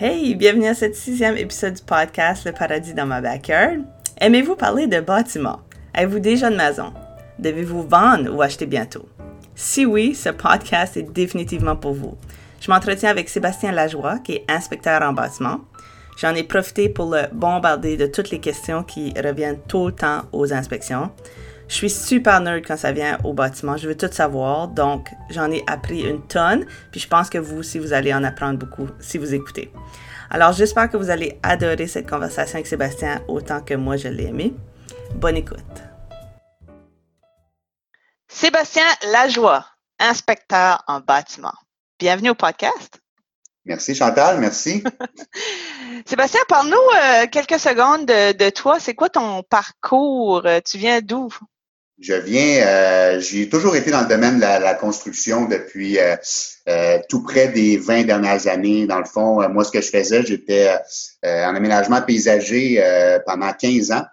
Hey, bienvenue à ce sixième épisode du podcast Le paradis dans ma backyard. Aimez-vous parler de bâtiments? Avez-vous déjà une maison? Devez-vous vendre ou acheter bientôt? Si oui, ce podcast est définitivement pour vous. Je m'entretiens avec Sébastien Lajoie, qui est inspecteur en bâtiment. J'en ai profité pour le bombarder de toutes les questions qui reviennent tout le temps aux inspections. Je suis super nerd quand ça vient au bâtiment. Je veux tout savoir. Donc, j'en ai appris une tonne. Puis, je pense que vous aussi, vous allez en apprendre beaucoup si vous écoutez. Alors, j'espère que vous allez adorer cette conversation avec Sébastien autant que moi, je l'ai aimé. Bonne écoute. Sébastien Lajoie, inspecteur en bâtiment. Bienvenue au podcast. Merci Chantal, merci. Sébastien, parle-nous euh, quelques secondes de, de toi. C'est quoi ton parcours? Tu viens d'où? Je viens, euh, j'ai toujours été dans le domaine de la, construction depuis euh, euh, tout près des 20 dernières années. Dans le fond, moi, ce que je faisais, j'étais en aménagement paysager pendant 15 ans.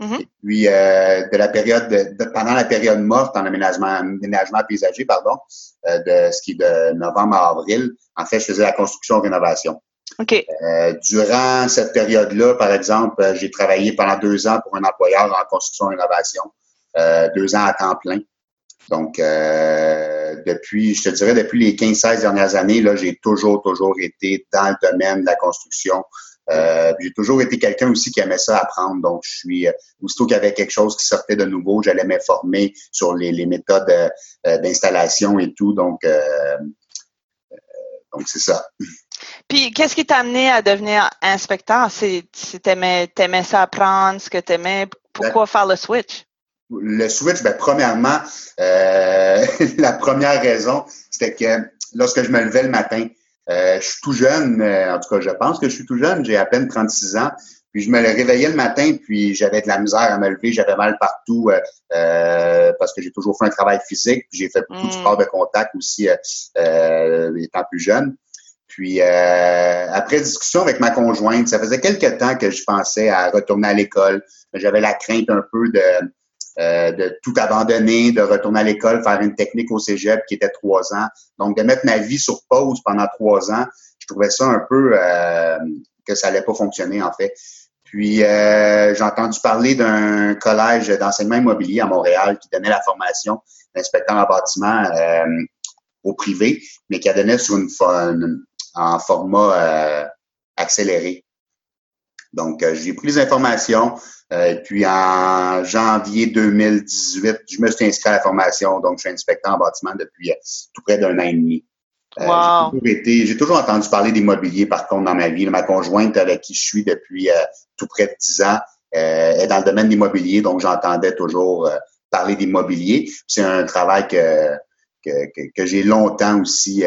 Mm-hmm. Et puis, de la période, de, pendant la période morte en aménagement, aménagement paysager, pardon, de ce qui est de novembre à avril, en fait, je faisais la construction-rénovation. OK. durant cette période-là, par exemple, j'ai travaillé pendant deux ans pour un employeur en construction-rénovation. Euh, deux ans à temps plein. Donc, euh, depuis, je te dirais, depuis les 15-16 dernières années, là, j'ai toujours, toujours été dans le domaine de la construction. Euh, j'ai toujours été quelqu'un aussi qui aimait ça apprendre. Donc, je suis, aussitôt qu'il y avait quelque chose qui sortait de nouveau, j'allais m'informer sur les, les méthodes d'installation et tout. Donc, donc c'est ça. Puis, qu'est-ce qui t'a amené à devenir inspecteur? C'est, t'aimais, t'aimais ça apprendre, ce que t'aimais. Pourquoi faire le switch? Le switch, ben, premièrement, euh, la première raison, c'était que lorsque je me levais le matin, euh, je suis tout jeune, euh, en tout cas, je pense que je suis tout jeune, j'ai à peine 36 ans. Puis je me réveillais le matin, puis j'avais de la misère à me lever, j'avais mal partout parce que j'ai toujours fait un travail physique, puis j'ai fait beaucoup de mm. sport de contact aussi étant plus jeune. Puis après discussion avec ma conjointe, ça faisait quelques temps que je pensais à retourner à l'école. J'avais la crainte un peu de euh, de tout abandonner, de retourner à l'école, faire une technique au cégep qui était trois ans. Donc, de mettre ma vie sur pause pendant trois ans, je trouvais ça un peu euh, que ça allait pas fonctionner, en fait. Puis, euh, j'ai entendu parler d'un collège d'enseignement immobilier à Montréal qui donnait la formation d'inspecteur en bâtiment au privé, mais qui a donné sur une, en format accéléré. Donc, j'ai pris les informations, euh, puis en janvier 2018, je me suis inscrit à la formation, donc je suis inspecteur en bâtiment depuis euh, tout près d'un an et demi. Euh, wow. J'ai toujours, entendu parler d'immobilier, par contre, dans ma vie. Ma conjointe avec qui je suis depuis tout près de dix ans est dans le domaine de l'immobilier, donc j'entendais toujours parler d'immobilier. C'est un travail que, que, que, j'ai longtemps aussi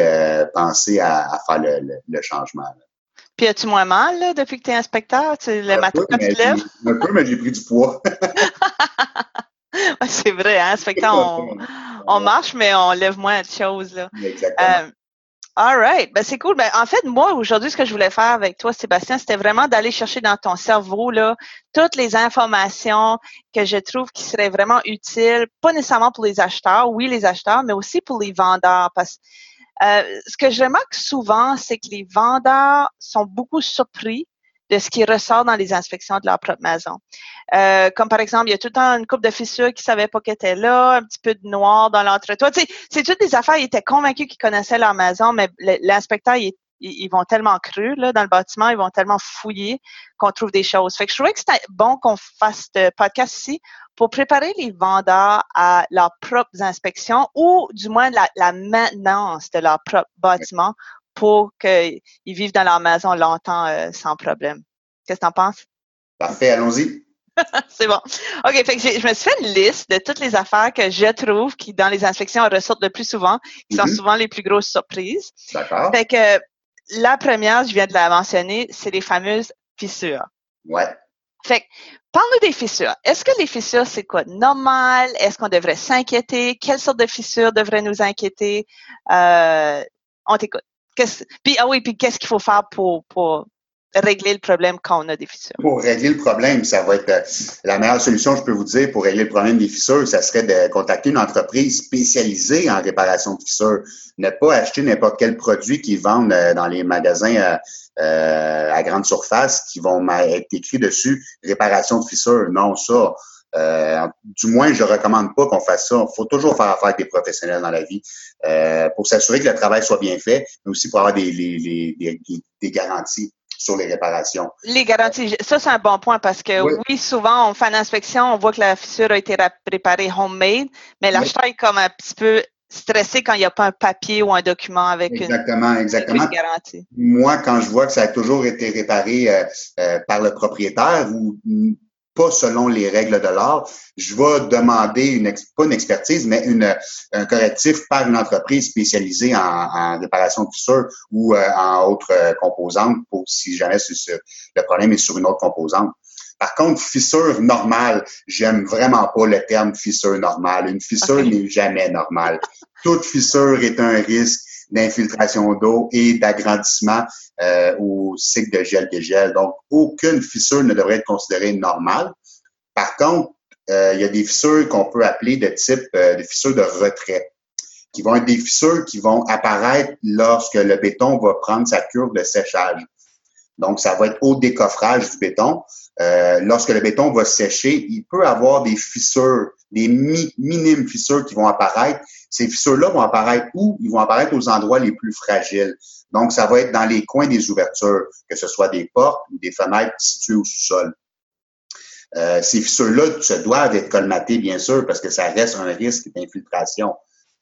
pensé à, faire le, le changement. Puis as-tu moins mal là, depuis que tu es inspecteur? Tu, le matin quand tu lèves? Un peu, mais j'ai pris du poids. c'est vrai, hein? Inspecteur, on, on, marche, mais on lève moins de choses. Là. Exactement. Euh, all right. Ben, c'est cool. Ben, en fait, moi, aujourd'hui, ce que je voulais faire avec toi, Sébastien, c'était vraiment d'aller chercher dans ton cerveau là, toutes les informations que je trouve qui seraient vraiment utiles, pas nécessairement pour les acheteurs, oui, les acheteurs, mais aussi pour les vendeurs. Parce que euh, ce que je remarque souvent, c'est que les vendeurs sont beaucoup surpris de ce qui ressort dans les inspections de leur propre maison. Euh, comme par exemple, il y a tout le temps une coupe de fissures qui savait pas qu'elle était là, un petit peu de noir dans l'entretoit. C'est toutes des affaires, ils étaient convaincus qu'ils connaissaient leur maison, mais l'inspecteur, il est ils vont tellement cru là, dans le bâtiment, ils vont tellement fouiller qu'on trouve des choses. Fait que je trouvais que c'était bon qu'on fasse ce podcast ici pour préparer les vendeurs à leurs propres inspections ou du moins la, maintenance de leur propre bâtiment pour qu'ils vivent dans leur maison longtemps euh, sans problème. Qu'est-ce que tu en penses? Parfait, allons-y. c'est bon. OK, fait que je me suis fait une liste de toutes les affaires que je trouve qui, dans les inspections, ressortent le plus souvent, qui sont mm-hmm. souvent les plus grosses surprises. D'accord. Fait que la première, je viens de la mentionner, c'est les fameuses fissures. Ouais. Fait parle-nous des fissures. Est-ce que les fissures, c'est quoi? Normal? Est-ce qu'on devrait s'inquiéter? Quelle sorte de fissures devraient nous inquiéter? Euh, on t'écoute. Puis, ah oui, puis qu'est-ce qu'il faut faire pour, pour régler le problème quand on a des fissures? Pour régler le problème, ça va être euh, la meilleure solution, je peux vous dire, pour régler le problème des fissures, ça serait de contacter une entreprise spécialisée en réparation de fissures. Ne pas acheter n'importe quel produit qu'ils vendent euh, dans les magasins euh, à grande surface qui vont être écrits dessus réparation de fissures. Non, ça. du moins, je recommande pas qu'on fasse ça. Il faut toujours faire affaire avec des professionnels dans la vie pour s'assurer que le travail soit bien fait, mais aussi pour avoir des garanties sur les réparations. Les garanties, ça c'est un bon point parce que oui. souvent on fait une inspection, on voit que la fissure a été réparée homemade, mais l'acheteur est comme un petit peu stressé quand il n'y a pas un papier ou un document avec exactement, une, exactement. garantie. Moi, quand je vois que ça a toujours été réparé euh, euh, par le propriétaire ou pas selon les règles de l'art, je vais demander une pas une expertise, mais une, un correctif par une entreprise spécialisée en, en réparation de fissures ou euh, en autres euh, composantes pour si jamais le problème est sur une autre composante. Par contre, fissure normale, j'aime vraiment pas le terme fissure normale. Une fissure n'est jamais normale. Toute fissure est un risque d'infiltration d'eau et d'agrandissement euh, au cycle de gel-dégel. Donc, aucune fissure ne devrait être considérée normale. Par contre, euh, il y a des fissures qu'on peut appeler de type euh, de fissures de retrait, qui vont être des fissures qui vont apparaître lorsque le béton va prendre sa curve de séchage. Donc, ça va être au décoffrage du béton. Euh, lorsque le béton va sécher, il peut avoir des fissures, des minimes fissures qui vont apparaître. Ces fissures-là vont apparaître où? Ils vont apparaître aux endroits les plus fragiles. Donc, ça va être dans les coins des ouvertures, que ce soit des portes ou des fenêtres situées au sous-sol. Euh, ces fissures-là se doivent être colmatées, bien sûr, parce que ça reste un risque d'infiltration.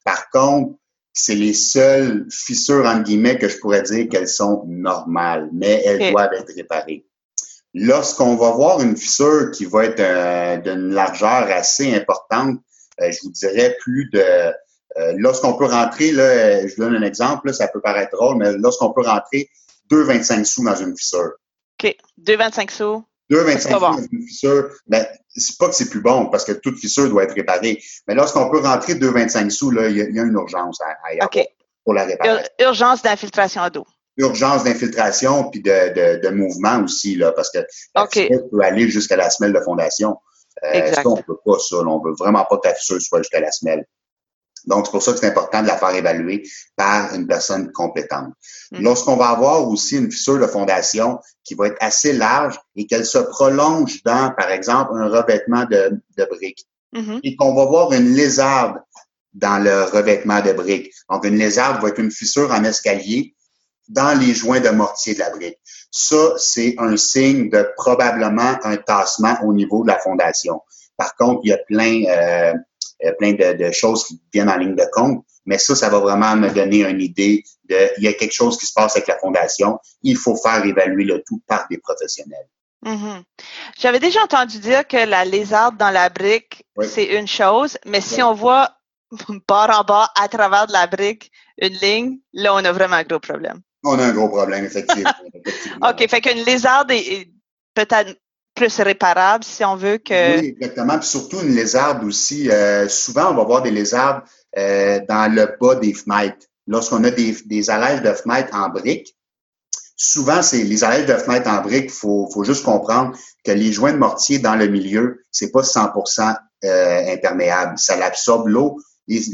Par contre, c'est les seules fissures, entre guillemets, que je pourrais dire qu'elles sont normales, mais elles doivent être réparées. Lorsqu'on va voir une fissure qui va être euh, d'une largeur assez importante, euh, je vous dirais plus de... Euh, lorsqu'on peut rentrer, là, je vous donne un exemple, ça peut paraître drôle, mais lorsqu'on peut rentrer 2,25 sous dans une fissure. OK, 2,25 sous. 2,25 sous dans une fissure, ben, c'est pas que c'est plus bon parce que toute fissure doit être réparée. Mais lorsqu'on peut rentrer 2,25 sous, là, il y, a, une urgence à, à pour la réparation. urgence d'infiltration d'eau. Urgence d'infiltration puis de, de, mouvement aussi, là, parce que la fissure peut aller jusqu'à la semelle de fondation. Euh, ça, on peut pas ça. on veut vraiment pas que la fissure soit jusqu'à la semelle. Donc, c'est pour ça que c'est important de la faire évaluer par une personne compétente. Mm. Lorsqu'on va avoir aussi une fissure de fondation qui va être assez large et qu'elle se prolonge dans, par exemple, un revêtement de, de briques, mm-hmm. et qu'on va voir une lézarde dans le revêtement de briques. Donc, une lézarde va être une fissure en escalier dans les joints de mortier de la brique. Ça, c'est un signe de probablement un tassement au niveau de la fondation. Par contre, il y a plein, euh, euh, plein de, choses qui viennent en ligne de compte. Mais ça, ça va vraiment me donner une idée de, il y a quelque chose qui se passe avec la fondation. Il faut faire évaluer le tout par des professionnels. Mm-hmm. J'avais déjà entendu dire que la lézarde dans la brique, c'est une chose, mais si on voit bas en bas à travers de la brique une ligne, là, on a vraiment un gros problème. On a un gros problème, effectivement. OK, fait qu'une lézarde est peut-être plus réparable si on veut que. Oui, exactement. Puis surtout une lézarde aussi. Euh, souvent, on va voir des lézardes euh, dans le bas des fenêtres. Lorsqu'on a des, des allèges de fenêtres en briques, souvent, c'est les allèges de fenêtres en briques, faut, faut juste comprendre que les joints de mortier dans le milieu, c'est pas 100% euh, imperméable. Ça l'absorbe l'eau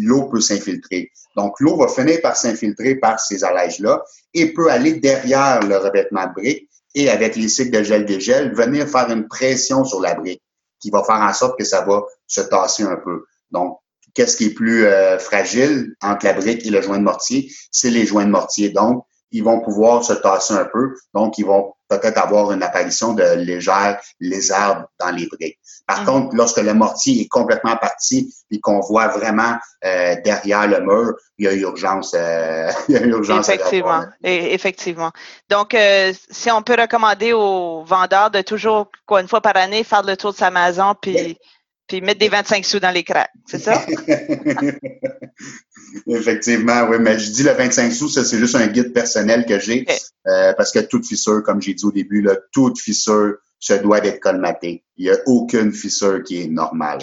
l'eau peut s'infiltrer. Donc, l'eau va finir par s'infiltrer par ces allèges-là et peut aller derrière le revêtement de briques et avec les cycles de gel-dégel, venir faire une pression sur la brique qui va faire en sorte que ça va se tasser un peu. Donc, qu'est-ce qui est plus euh, fragile entre la brique et le joint de mortier? C'est les joints de mortier. Donc, ils vont pouvoir se tasser un peu. Donc, ils vont peut-être avoir une apparition de légères lézardes dans les briques. Par mhm. contre, lorsque le mortier est complètement parti et qu'on voit vraiment euh, derrière le mur, il y a urgence. Euh, il y a urgence effectivement, et, effectivement. Donc, euh, si on peut recommander aux vendeurs de toujours, quoi, une fois par année, faire le tour de sa maison, puis puis mettre des 25 sous dans les cracks, c'est ça? Effectivement, oui, mais je dis le 25 sous, ça c'est juste un guide personnel que j'ai, euh, parce que toute fissure, comme j'ai dit au début, là, toute fissure se doit d'être colmatée. Il n'y a aucune fissure qui est normale.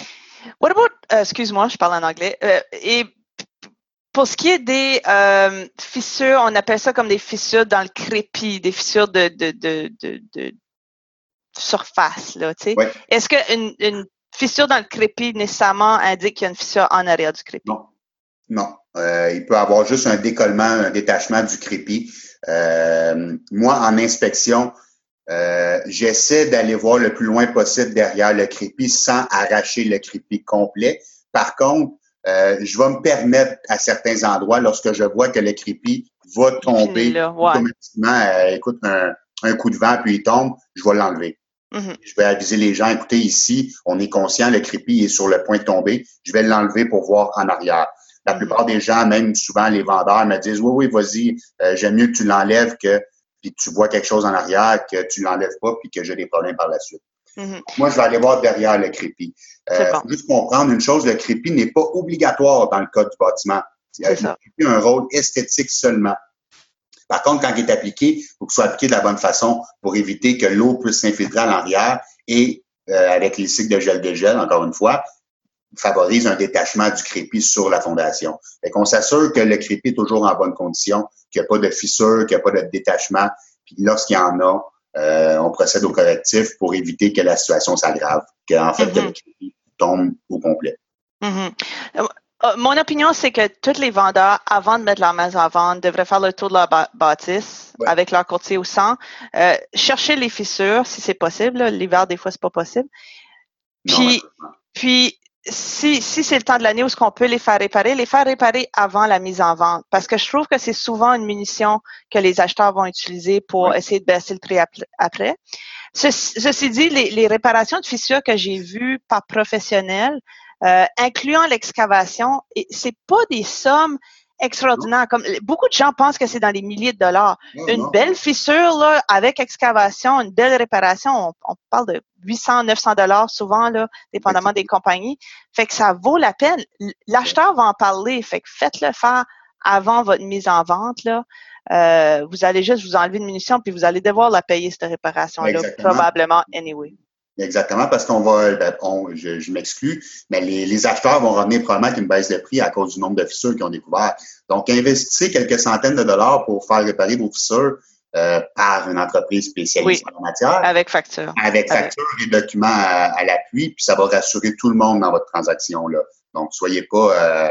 What about, euh, excuse-moi, je parle en anglais, euh, et pour ce qui est des fissures, on appelle ça comme des fissures dans le crépi, des fissures de, de, de, de, surface, là, tu sais. Est-ce qu'une une fissure dans le crépi nécessairement indique qu'il y a une fissure en arrière du crépi? Non. Non. Euh, il peut avoir juste un décollement, un détachement du crépi. Euh, moi, en inspection, euh, j'essaie d'aller voir le plus loin possible derrière le crépi sans arracher le crépi complet. Par contre, euh, je vais me permettre à certains endroits, lorsque je vois que le crépi va tomber automatiquement, euh, écoute, un, coup de vent puis il tombe, je vais l'enlever. Mm-hmm. Je vais aviser les gens, écoutez, ici, on est conscient, le crépi est sur le point de tomber, je vais l'enlever pour voir en arrière. La mm-hmm. plupart des gens, même souvent les vendeurs, me disent, oui, oui, vas-y, euh, j'aime mieux que tu l'enlèves que puis tu vois quelque chose en arrière, que tu l'enlèves pas, puis que j'ai des problèmes par la suite. Mhm. Moi, je vais aller voir derrière le crépi. Euh, faut juste comprendre une chose, le crépi n'est pas obligatoire dans le code du bâtiment. Il a un rôle esthétique seulement. Par contre, quand il est appliqué, il faut qu'il soit appliqué de la bonne façon pour éviter que l'eau puisse s'infiltrer à l'arrière et euh, avec les cycles de gel de gel, encore une fois, favorise un détachement du crépi sur la fondation. Fait qu'on s'assure que le crépi est toujours en bonne condition, qu'il n'y a pas de fissure, qu'il n'y a pas de détachement. Puis lorsqu'il y en a, euh, on procède au correctif pour éviter que la situation s'aggrave, qu'en fait, que le crépi tombe au complet. Mm-hmm. Euh, mon opinion, c'est que tous les vendeurs, avant de mettre leur maison à vendre, devraient faire le tour de leur bâtisse avec leur courtier au sang, chercher les fissures si c'est possible. L'hiver, des fois, c'est pas possible. Puis, puis si, si c'est le temps de l'année où ce qu'on peut les faire réparer, les faire réparer avant la mise en vente. Parce que je trouve que c'est souvent une munition que les acheteurs vont utiliser pour essayer de baisser le prix après. Ceci, dit, les, les, réparations de fissures que j'ai vues par professionnels, euh, incluant l'excavation, c'est pas des sommes extraordinaire. Comme beaucoup de gens pensent que c'est dans les milliers de dollars. une belle fissure là, avec excavation, une belle réparation, on, parle de 800, 900 dollars souvent là, dépendamment des compagnies. Fait que ça vaut la peine. L'acheteur va en parler. Fait que faites-le faire avant votre mise en vente là. Euh, vous allez juste vous enlever une munition puis vous allez devoir la payer cette réparation là probablement anyway. Exactement, parce qu'on va, ben, je, je m'exclus, mais les, les, acheteurs vont revenir probablement avec une baisse de prix à cause du nombre de fissures qu'ils ont découvert. Donc, investissez quelques centaines de dollars pour faire réparer vos fissures euh, par une entreprise spécialisée en la matière. Avec facture. Avec facture et documents à, l'appui, puis ça va rassurer tout le monde dans votre transaction. Là. Donc, soyez pas euh,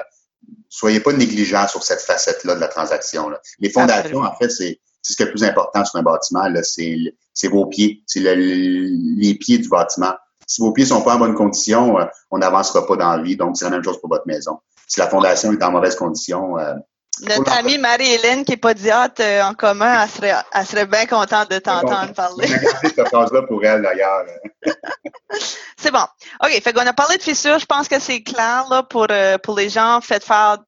soyez pas négligents sur cette facette-là de la transaction. Là. Les fondations, en fait, c'est c'est ce qui est le plus important sur un bâtiment, c'est vos pieds, c'est les pieds du bâtiment. Si vos pieds sont pas en bonne condition, euh, on n'avancera pas dans la vie. Donc, c'est la même chose pour votre maison. Si la fondation est en mauvaise condition, euh, notre amie Marie-Hélène, qui est podiatre euh, en commun, elle serait, elle serait bien contente de t'entendre parler. cette phrase-là pour elle, d'ailleurs. c'est bon. OK, fait qu'on a parlé de fissures. Je pense que c'est clair là, pour, pour les gens. Faites faire,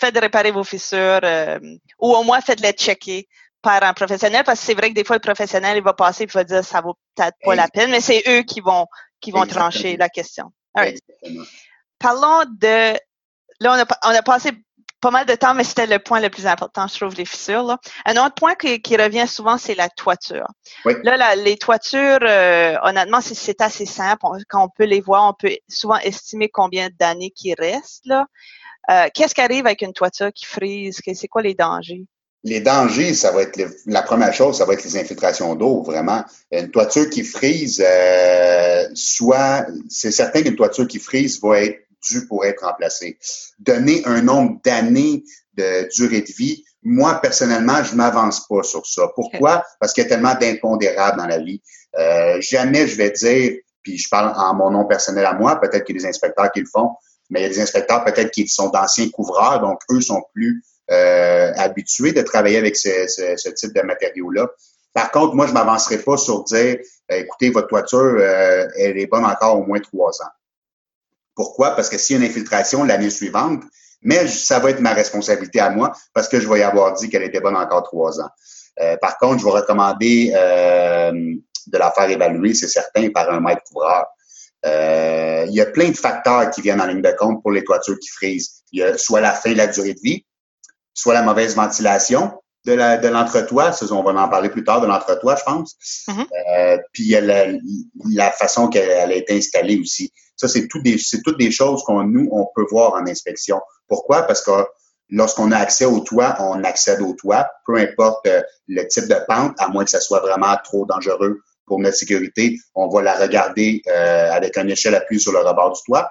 faites réparer vos fissures ou au moins faites-les checker par un professionnel parce que c'est vrai que des fois le professionnel il va passer et va dire ça vaut peut-être pas la peine mais c'est eux qui vont qui vont trancher la question. Parlons de là on a, on a passé pas mal de temps, mais c'était le point le plus important, je trouve, les fissures. Là. Un autre point qui, qui revient souvent, c'est la toiture. Là, les toitures, euh, honnêtement, c'est assez simple. quand on peut les voir, on peut souvent estimer combien d'années qui restent. Là. Euh, Qu'est-ce qui arrive avec une toiture qui frise? C'est quoi les dangers? Les dangers, ça va être la première chose, ça va être les infiltrations d'eau, vraiment. Une toiture qui frise, euh, soit, c'est certain qu'une toiture qui frise va être due pour être remplacée. Donner un nombre d'années de durée de vie, moi, personnellement, je m'avance pas sur ça. Pourquoi? Parce qu'il y a tellement d'impondérables dans la vie. Euh, jamais je vais dire, puis je parle en mon nom personnel à moi, peut-être qu'il y a des inspecteurs qui le font, mais il y a des inspecteurs peut-être qui sont d'anciens couvreurs, donc eux sont plus euh, de travailler avec ce, ce, type de matériaux-là. Par contre, moi, je m'avancerai pas sur dire, euh, écoutez, votre toiture, euh, elle est bonne encore au moins trois ans. Pourquoi? Parce que s'il y a une infiltration l'année suivante, mais ça va être ma responsabilité à moi parce que je vais y avoir dit qu'elle était bonne encore trois ans. Euh, par contre, je vais recommander de la faire évaluer, c'est certain, par un maître couvreur. il y a plein de facteurs qui viennent en ligne de compte pour les toitures qui frisent. Il y a soit la fin de la durée de vie, soit la mauvaise ventilation de la de l'entretoit, on va en parler plus tard de l'entretoit, je pense. Mm-hmm. euh, puis la, la façon qu'elle a été installée aussi. Ça, c'est tout des toutes des choses qu'on nous on peut voir en inspection. Pourquoi? Parce que lorsqu'on a accès au toit, on accède au toit, peu importe euh, le type de pente, à moins que ça soit vraiment trop dangereux pour notre sécurité, on va la regarder euh, avec un échelle appuyée sur le rebord du toit.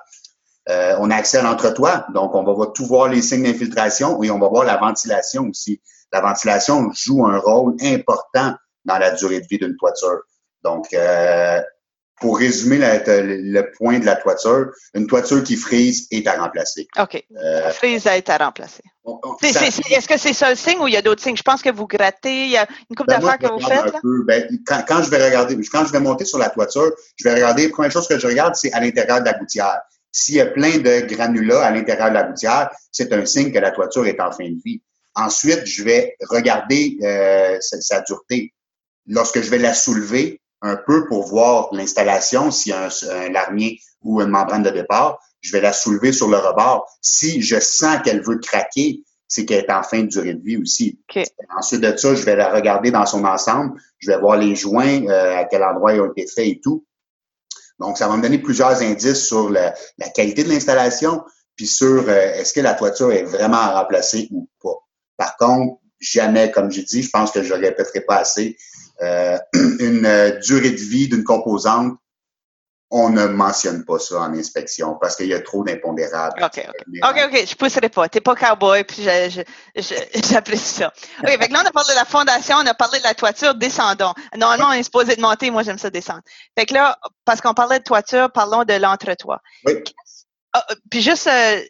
Euh, on a accès à l'entretoit, donc on va, va tout voir les signes d'infiltration et on va voir la ventilation aussi. La ventilation joue un rôle important dans la durée de vie d'une toiture. Donc, euh, pour résumer le point de la toiture, une toiture qui frise est à remplacer. OK. Euh, frise est à remplacer. Est-ce que c'est ça le signe ou il y a d'autres signes? Je pense que vous grattez, il y a une coupe ben d'affaires que vous faites. Ben, quand, je vais regarder, quand je vais monter sur la toiture, je vais regarder, la première chose que je regarde, c'est à l'intérieur de la gouttière. S'il y a plein de granulats à l'intérieur de la gouttière, c'est un signe que la toiture est en fin de vie. Ensuite, je vais regarder euh, sa dureté. Lorsque je vais la soulever, un peu pour voir l'installation, s'il y a un, larmier ou une membrane de départ, je vais la soulever sur le rebord. Si je sens qu'elle veut craquer, c'est qu'elle est en fin de durée de vie aussi. Ensuite de ça, je vais la regarder dans son ensemble. Je vais voir les joints, euh, à quel endroit ils ont été faits et tout. Donc, ça va me donner plusieurs indices sur la, qualité de l'installation, puis sur euh, est-ce que la toiture est vraiment à remplacer ou pas. Par contre, jamais, comme j'ai dit, je pense que je ne répéterai pas assez, euh, une euh, durée de vie d'une composante, on ne mentionne pas ça en inspection parce qu'il y a trop d'impondérables. OK, OK. OK, OK, je pousserai pas. T'es pas cowboy, puis j'apprécie ça. OK, fait là, on a parlé de la fondation, on a parlé de la toiture, descendons. Normalement, on est supposé de monter, moi, j'aime ça descendre. Fait que là, parce qu'on parlait de toiture, parlons de l'entretoit. Oui. Ah, puis juste, euh,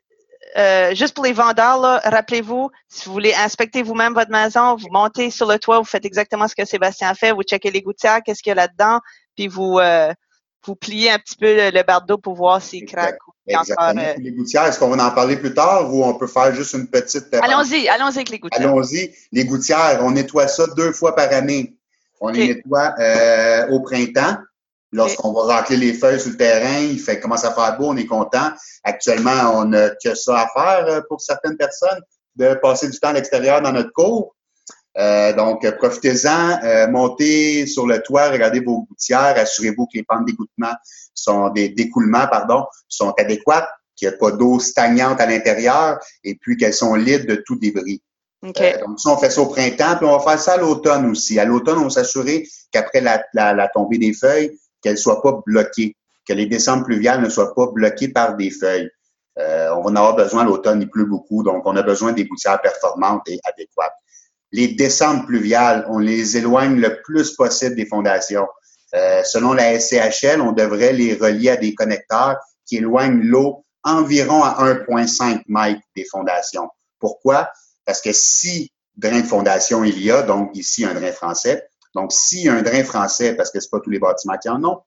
euh, juste pour les vendeurs, rappelez-vous, si vous voulez inspecter vous-même votre maison, vous montez sur le toit, vous faites exactement ce que Sébastien a fait, vous checkez les gouttières, qu'est-ce qu'il y a là-dedans, puis vous euh, vous pliez un petit peu le, bardeau pour voir s'il craque. Exactement. Euh, les gouttières, est-ce qu'on va en parler plus tard ou on peut faire juste une petite... Allons-y, allons-y avec les gouttières. Allons-y. Les gouttières, on nettoie ça deux fois par année. On les nettoie au printemps Lorsqu'on va racler les feuilles sur le terrain, il fait commence à faire beau, on est content. Actuellement, on n'a que ça à faire euh, pour certaines personnes, de passer du temps à l'extérieur dans notre cour. Euh, donc, profitez-en, euh, montez sur le toit, regardez vos gouttières, assurez-vous que les pentes d'égouttement sont des d'écoulement, pardon, sont adéquates, qu'il n'y a pas d'eau stagnante à l'intérieur et puis qu'elles sont libres de tout débris. Okay. donc, ça, on fait ça au printemps, puis on va faire ça à l'automne aussi. À l'automne, on va s'assurer qu'après la, la, tombée des feuilles, qu'elle soit pas bloquée, que les descentes pluviales ne soient pas bloquées par des feuilles. Euh, on va en avoir besoin l'automne, il pleut beaucoup, donc on a besoin des gouttières performantes et adéquates. Les descentes pluviales, on les éloigne le plus possible des fondations. Euh, selon la SCHL, on devrait les relier à des connecteurs qui éloignent l'eau environ à 1,5 mètres des fondations. Pourquoi? Parce que si drain de fondation il y a, donc ici un drain français, donc, a un drain français, parce que c'est pas tous les bâtiments qui en ont,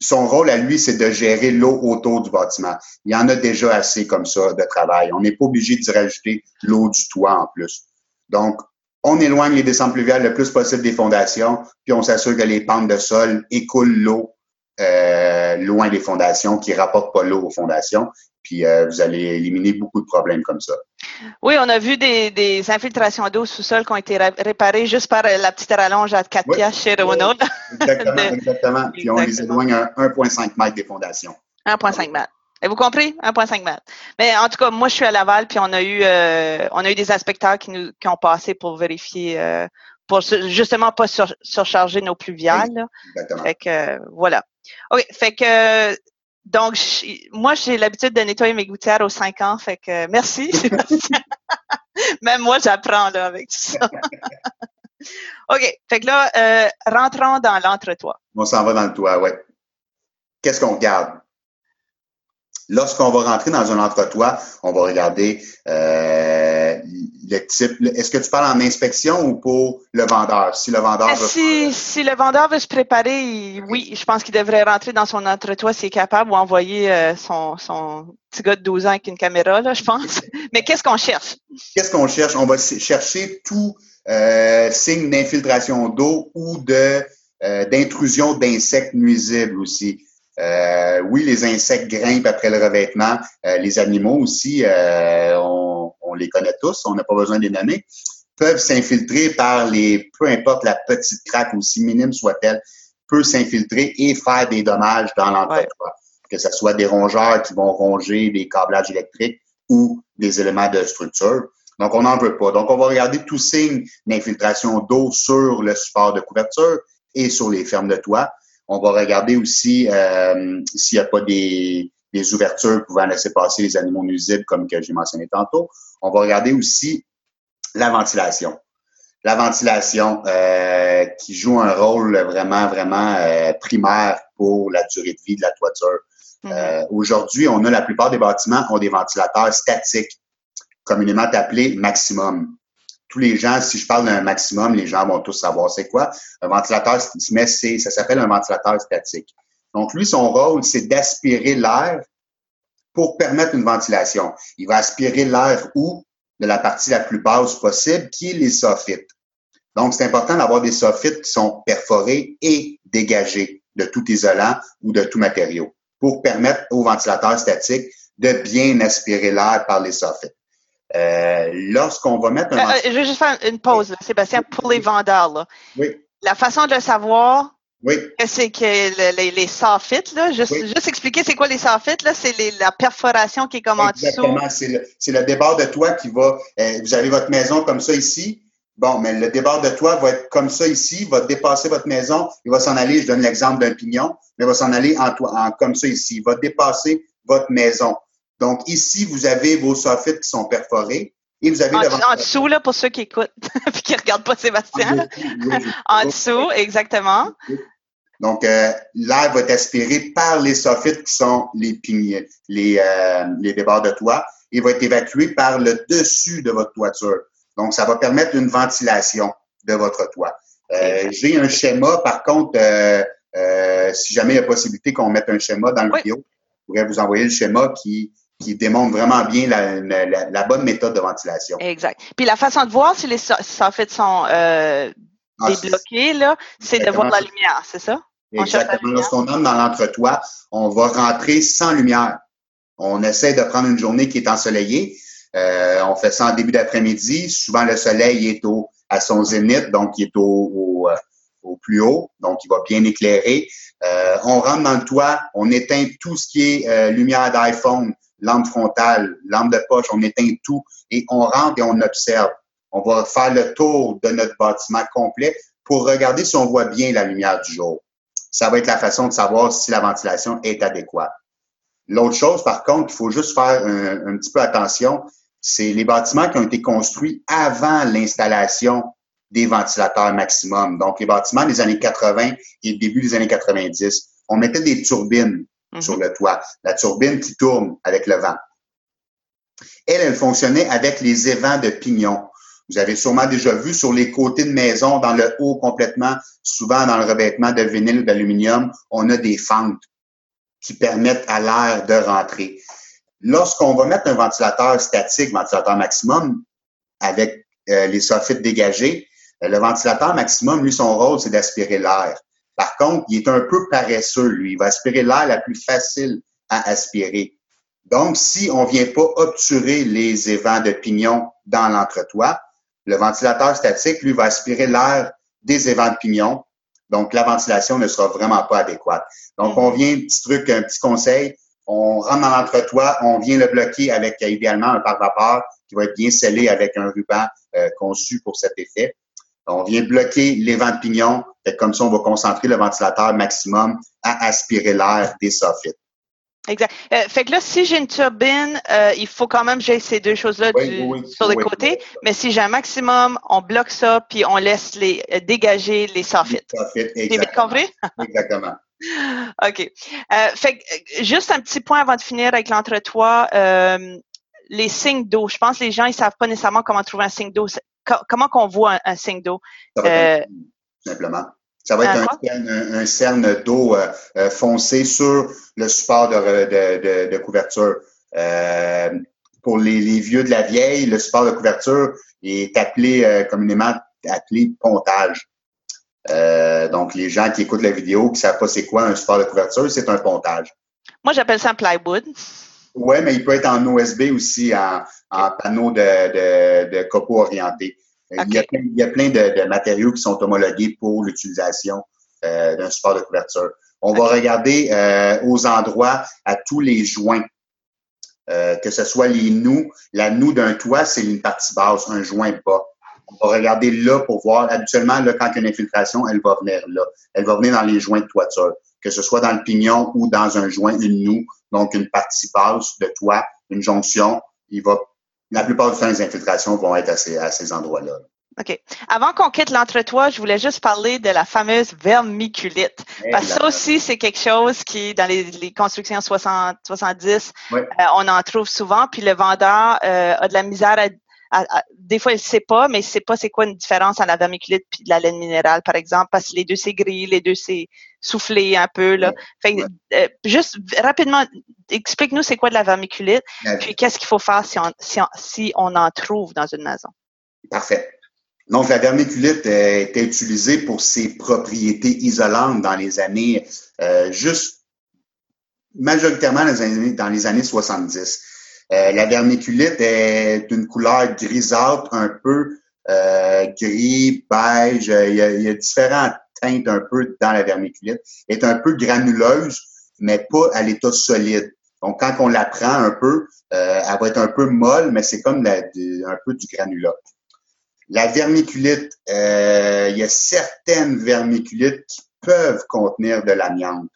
son rôle à lui, c'est de gérer l'eau autour du bâtiment. Il y en a déjà assez comme ça de travail. On n'est pas obligé d'y rajouter l'eau du toit en plus. Donc, on éloigne les descentes pluviales le plus possible des fondations, puis on s'assure que les pentes de sol écoulent l'eau euh, loin des fondations, qui rapportent pas l'eau aux fondations. Puis euh, vous allez éliminer beaucoup de problèmes comme ça. Oui, on a vu des, infiltrations d'eau sous-sol qui ont été réparées juste par la petite rallonge à 4 piastres chez Renault. exactement, exactement. Puis on les éloigne à 1,5 mètre des fondations. 1,5 Avez-vous compris? 1,5 mètres. Mais en tout cas, moi, je suis à Laval, puis on a eu, euh, on a eu des inspecteurs qui, nous, qui ont passé pour vérifier, euh, pour justement pas surcharger nos pluviales. exactement. Fait que, voilà. OK. Fait que donc, moi, j'ai l'habitude de nettoyer mes gouttières aux 5 ans, fait que merci. Même moi, j'apprends là avec tout ça. OK, fait que là, euh, rentrons dans l'entretoit. On s'en va dans le toit, oui. Qu'est-ce qu'on regarde? Lorsqu'on va rentrer dans un entretoit, on va regarder euh, le type. Est-ce que tu parles en inspection ou pour le vendeur? Si le vendeur veut. Si, si le vendeur veut se préparer, oui, je pense qu'il devrait rentrer dans son entretoit s'il est capable ou envoyer euh, son, son petit gars de 12 ans avec une caméra, là, je pense. Mais qu'est-ce qu'on cherche? Qu'est-ce qu'on cherche? On va chercher tout euh, signe d'infiltration d'eau ou de euh, d'intrusion d'insectes nuisibles aussi. Euh, oui, les insectes grimpent après le revêtement. Euh, les animaux aussi, euh, on, les connaît tous, on n'a pas besoin de les nommer, peuvent s'infiltrer par les, peu importe la petite craque, aussi minime soit-elle, peut s'infiltrer et faire des dommages dans l'entretien. Que ce soit des rongeurs qui vont ronger des câblages électriques, ou des éléments de structure. Donc, on n'en veut pas. Donc, on va regarder tout signe d'infiltration d'eau sur le support de couverture et sur les fermes de toit. On va regarder aussi euh, s'il n'y a pas des, des ouvertures pouvant laisser passer les animaux nuisibles, comme que j'ai mentionné tantôt. On va regarder aussi la ventilation. La ventilation euh, qui joue un rôle vraiment, vraiment euh, primaire pour la durée de vie de la toiture. Mhm. Euh, aujourd'hui, on a la plupart des bâtiments ont des ventilateurs statiques, communément appelés maximum. Tous les gens, si je parle d'un maximum, les gens vont tous savoir c'est quoi. Un ventilateur, mais ça s'appelle un ventilateur statique. Donc, lui, son rôle, c'est d'aspirer l'air pour permettre une ventilation. Il va aspirer l'air où? De la partie la plus basse possible, qui est les soffites. Donc, c'est important d'avoir des soffites qui sont perforés et dégagés de tout isolant ou de tout matériau pour permettre au ventilateur statique de bien aspirer l'air par les soffites. Euh, lorsqu'on va mettre un... Euh, euh, je vais juste faire une pause, Sébastien, pour les vendeurs. Oui. La façon de le savoir, oui. C'est que les, les soffites, là, juste, juste expliquer c'est quoi les soffites, là, c'est la perforation qui est comme en dessous. Exactement, c'est le, le débord de toit qui va, euh, vous avez votre maison comme ça ici, bon, mais le débord de toit va être comme ça ici, va dépasser votre maison, il va s'en aller, je donne l'exemple d'un pignon, mais il va s'en aller en, en, comme ça ici, il va dépasser votre maison. Donc ici, vous avez vos soffites qui sont perforés, et vous avez en, en dessous, là, pour ceux qui écoutent et qui ne regardent pas Sébastien. en dessous, exactement. Donc, euh, l'air va être aspiré par les soffites qui sont les pignes, les, euh, les débords de toit et va être évacué par le dessus de votre toiture. Donc, ça va permettre une ventilation de votre toit. Euh, J'ai un schéma, par contre, euh, euh, si jamais il y a possibilité qu'on mette un schéma dans le vidéo, je pourrais vous envoyer le schéma qui, qui démontre vraiment bien la, la, la, bonne méthode de ventilation. Exact. Puis la façon de voir si les soffits sont euh, ah, débloqués, là, c'est de voir la lumière, c'est ça? Exactement. Lorsqu'on entre dans l'entretoit, on va rentrer sans lumière. On essaie de prendre une journée qui est ensoleillée. Euh, on fait ça en début d'après-midi. Souvent, le soleil est au, à son zénith, donc il est au, au, euh, au plus haut, donc il va bien éclairer. Euh, on rentre dans le toit, on éteint tout ce qui est euh, lumière d'iPhone, lampe frontale, lampe de poche, on éteint tout et on rentre et on observe. On va faire le tour de notre bâtiment complet pour regarder si on voit bien la lumière du jour. Ça va être la façon de savoir si la ventilation est adéquate. L'autre chose, par contre, il faut juste faire un, petit peu attention, c'est les bâtiments qui ont été construits avant l'installation des ventilateurs maximum. Donc, les bâtiments des années 80 et début des années 90, on mettait des turbines Mhm. sur le toit. La turbine qui tourne avec le vent. Elle, elle fonctionnait avec les évents de pignon. Vous avez sûrement déjà vu sur les côtés de maison, dans le haut complètement, souvent dans le revêtement de vinyle ou d'aluminium, on a des fentes qui permettent à l'air de rentrer. Lorsqu'on va mettre un ventilateur statique, ventilateur maximum, avec euh, les soffites dégagés, euh, le ventilateur maximum, lui, son rôle, c'est d'aspirer l'air. Par contre, il est un peu paresseux, lui. Il va aspirer l'air la plus facile à aspirer. Donc, si on vient pas obturer les évents de pignon dans l'entretoit, le ventilateur statique, lui, va aspirer l'air des évents de pignon. Donc, la ventilation ne sera vraiment pas adéquate. Donc, on vient, petit truc, un petit conseil, on rentre dans l'entretoit, on vient le bloquer avec idéalement un pare-vapeur qui va être bien scellé avec un ruban euh, conçu pour cet effet. On vient bloquer les vents de pignon. comme ça, on va concentrer le ventilateur maximum à aspirer l'air des soffites. Exact. Euh, fait que là, si j'ai une turbine, euh, il faut quand même j'ai ces deux choses-là sur les côtés. Mais si j'ai un maximum, on bloque ça puis on laisse les euh, dégager les soffites. Les bien compris? exactement. OK. fait que, juste un petit point avant de finir avec l'entretoit. les signes d'eau. Je pense que les gens ils savent pas nécessairement comment trouver un signe d'eau comment qu'on voit un, signe d'eau? Euh, simplement. Ça va être un, cerne, d'eau euh, euh, foncé sur le support de, couverture. pour les, vieux de la vieille, le support de couverture est appelé communément appelé pontage. donc, les gens qui écoutent la vidéo, qui ne savent pas c'est quoi un support de couverture, c'est un pontage. Moi, j'appelle ça un plywood. Oui, mais il peut être en OSB aussi, en, panneau de, de, copeaux orientés. Il, y a plein, il, y a plein, de, matériaux qui sont homologués pour l'utilisation euh, d'un support de couverture. On va regarder euh, aux endroits, à tous les joints. euh, que ce soit les nous. La noue d'un toit, c'est une partie basse, un joint bas. On va regarder là pour voir. Habituellement, là, quand il y a une infiltration, elle va venir là. Elle va venir dans les joints de toiture, que ce soit dans le pignon ou dans un joint, une noue, donc une partie basse de toit, une jonction. Il va, la plupart du temps, les infiltrations vont être à ces, à ces endroits-là. OK. Avant qu'on quitte l'entretoit, je voulais juste parler de la fameuse vermiculite. Parce que ça aussi, c'est quelque chose qui, dans les, constructions 60, 70, euh, on en trouve souvent. Puis le vendeur euh, a de la misère à, des fois, il ne sait pas, mais il ne sait pas c'est quoi une différence entre la vermiculite et de la laine minérale, par exemple, parce que les deux, c'est gris, les deux, c'est soufflé un peu. Là. Fait, euh, juste rapidement, explique-nous c'est quoi de la vermiculite, puis qu'est-ce qu'il faut faire si on, si, on, si on en trouve dans une maison. Parfait. Donc, la vermiculite était utilisée pour ses propriétés isolantes dans les années, euh, juste majoritairement dans les années, dans les années 70. Euh, la vermiculite est d'une couleur grisâtre, un peu euh, gris, beige. Il y, a, il différentes teintes un peu dans la vermiculite. Elle est un peu granuleuse, mais pas à l'état solide. Donc, quand on la prend un peu, euh, elle va être un peu molle, mais c'est comme un peu du granulat. La vermiculite, euh, il y a certaines vermiculites qui peuvent contenir de l'amiante.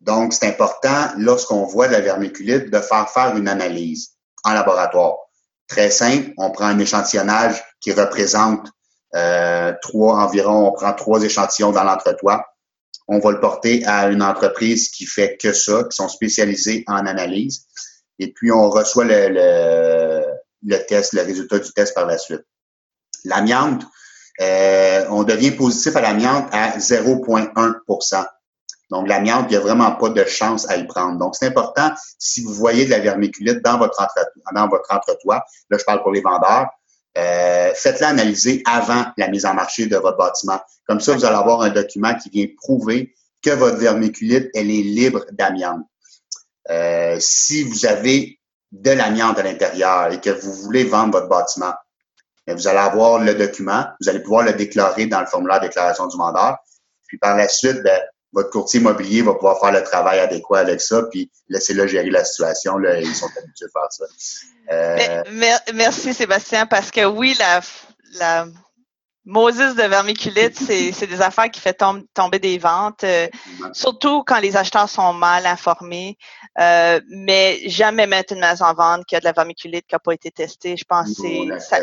Donc, c'est important, lorsqu'on voit de la vermiculite, de faire faire une analyse en laboratoire. Très simple, on prend un échantillonnage qui représente euh, trois environ, on prend trois échantillons dans l'entretoit. On va le porter à une entreprise qui fait que ça, qui sont spécialisés en analyse. Et puis, on reçoit le, le, le test, le résultat du test par la suite. L'amiante, euh, on devient positif à l'amiante à 0,1 donc, l'amiante, il n'y a vraiment pas de chance à y prendre. Donc, c'est important, si vous voyez de la vermiculite dans votre, entretoit, là, je parle pour les vendeurs, euh, faites-la analyser avant la mise en marché de votre bâtiment. Comme ça, vous allez avoir un document qui vient prouver que votre vermiculite, elle est libre d'amiante. Euh, si vous avez de l'amiante à l'intérieur et que vous voulez vendre votre bâtiment, vous allez avoir le document, vous allez pouvoir le déclarer dans le formulaire de déclaration du vendeur. Puis par la suite, ben, votre courtier immobilier va pouvoir faire le travail adéquat avec ça, puis laissez-le gérer la situation. Là, ils sont habitués à faire ça. Euh, merci Sébastien, parce que oui, la, la Moses de vermiculite, c'est des affaires qui font tomber des ventes, euh, surtout quand les acheteurs sont mal informés. Euh, mais jamais mettre une maison en vente qui a de la vermiculite qui n'a pas été testée. Je pense que ça,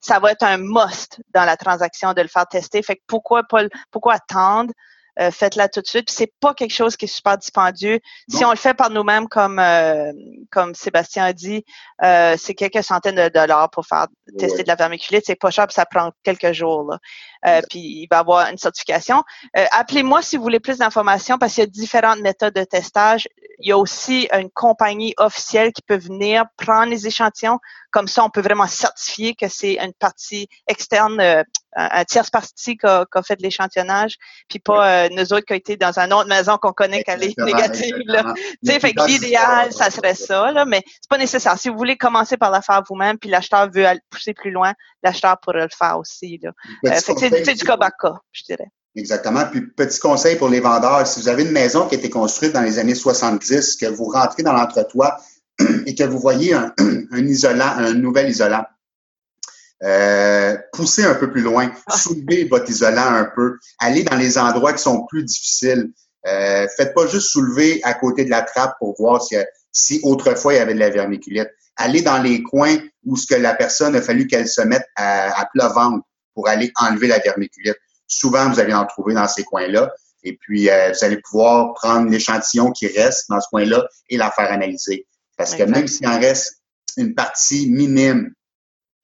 ça va être un must dans la transaction de le faire tester. Fait que pourquoi pas, pourquoi attendre? Euh, faites-la tout de suite. c'est pas quelque chose qui est super dispendieux. Si on le fait par nous-mêmes, comme euh, comme Sébastien a dit, euh, c'est quelques centaines de dollars pour faire tester de la vermiculite. C'est pas cher, puis ça prend quelques jours. Là. puis il va avoir une certification. Appelez-moi si vous voulez plus d'informations parce qu'il y a différentes méthodes de testage. Il y a aussi une compagnie officielle qui peut venir prendre les échantillons. Comme ça, on peut vraiment certifier que c'est une partie externe un, tierce partie qui a, fait de l'échantillonnage, puis pas euh, nous autres qui ont été dans une autre maison qu'on connaît qu'elle est négative. Là. fait que l'idéal, ça serait ça, là, mais c'est pas nécessaire. Si vous voulez commencer par la faire vous-même, puis l'acheteur veut aller pousser plus loin, l'acheteur pourrait le faire aussi. Là. Euh, c'est du cas par cas, je dirais. Exactement. Puis, petit conseil pour les vendeurs, si vous avez une maison qui a été construite dans les années 70, que vous rentrez dans l'entretoit et que vous voyez un, un isolant, un nouvel isolant, euh, poussez un peu plus loin, ah. soulevez votre isolant un peu, allez dans les endroits qui sont plus difficiles. Euh, faites pas juste soulever à côté de la trappe pour voir si, si autrefois il y avait de la vermiculite. Allez dans les coins où ce que la personne a fallu qu'elle se mette à, à plat ventre pour aller enlever la vermiculite. Souvent, vous allez en trouver dans ces coins-là. Et puis, euh, vous allez pouvoir prendre l'échantillon qui reste dans ce coin-là et la faire analyser. Parce que même s'il en reste une partie minime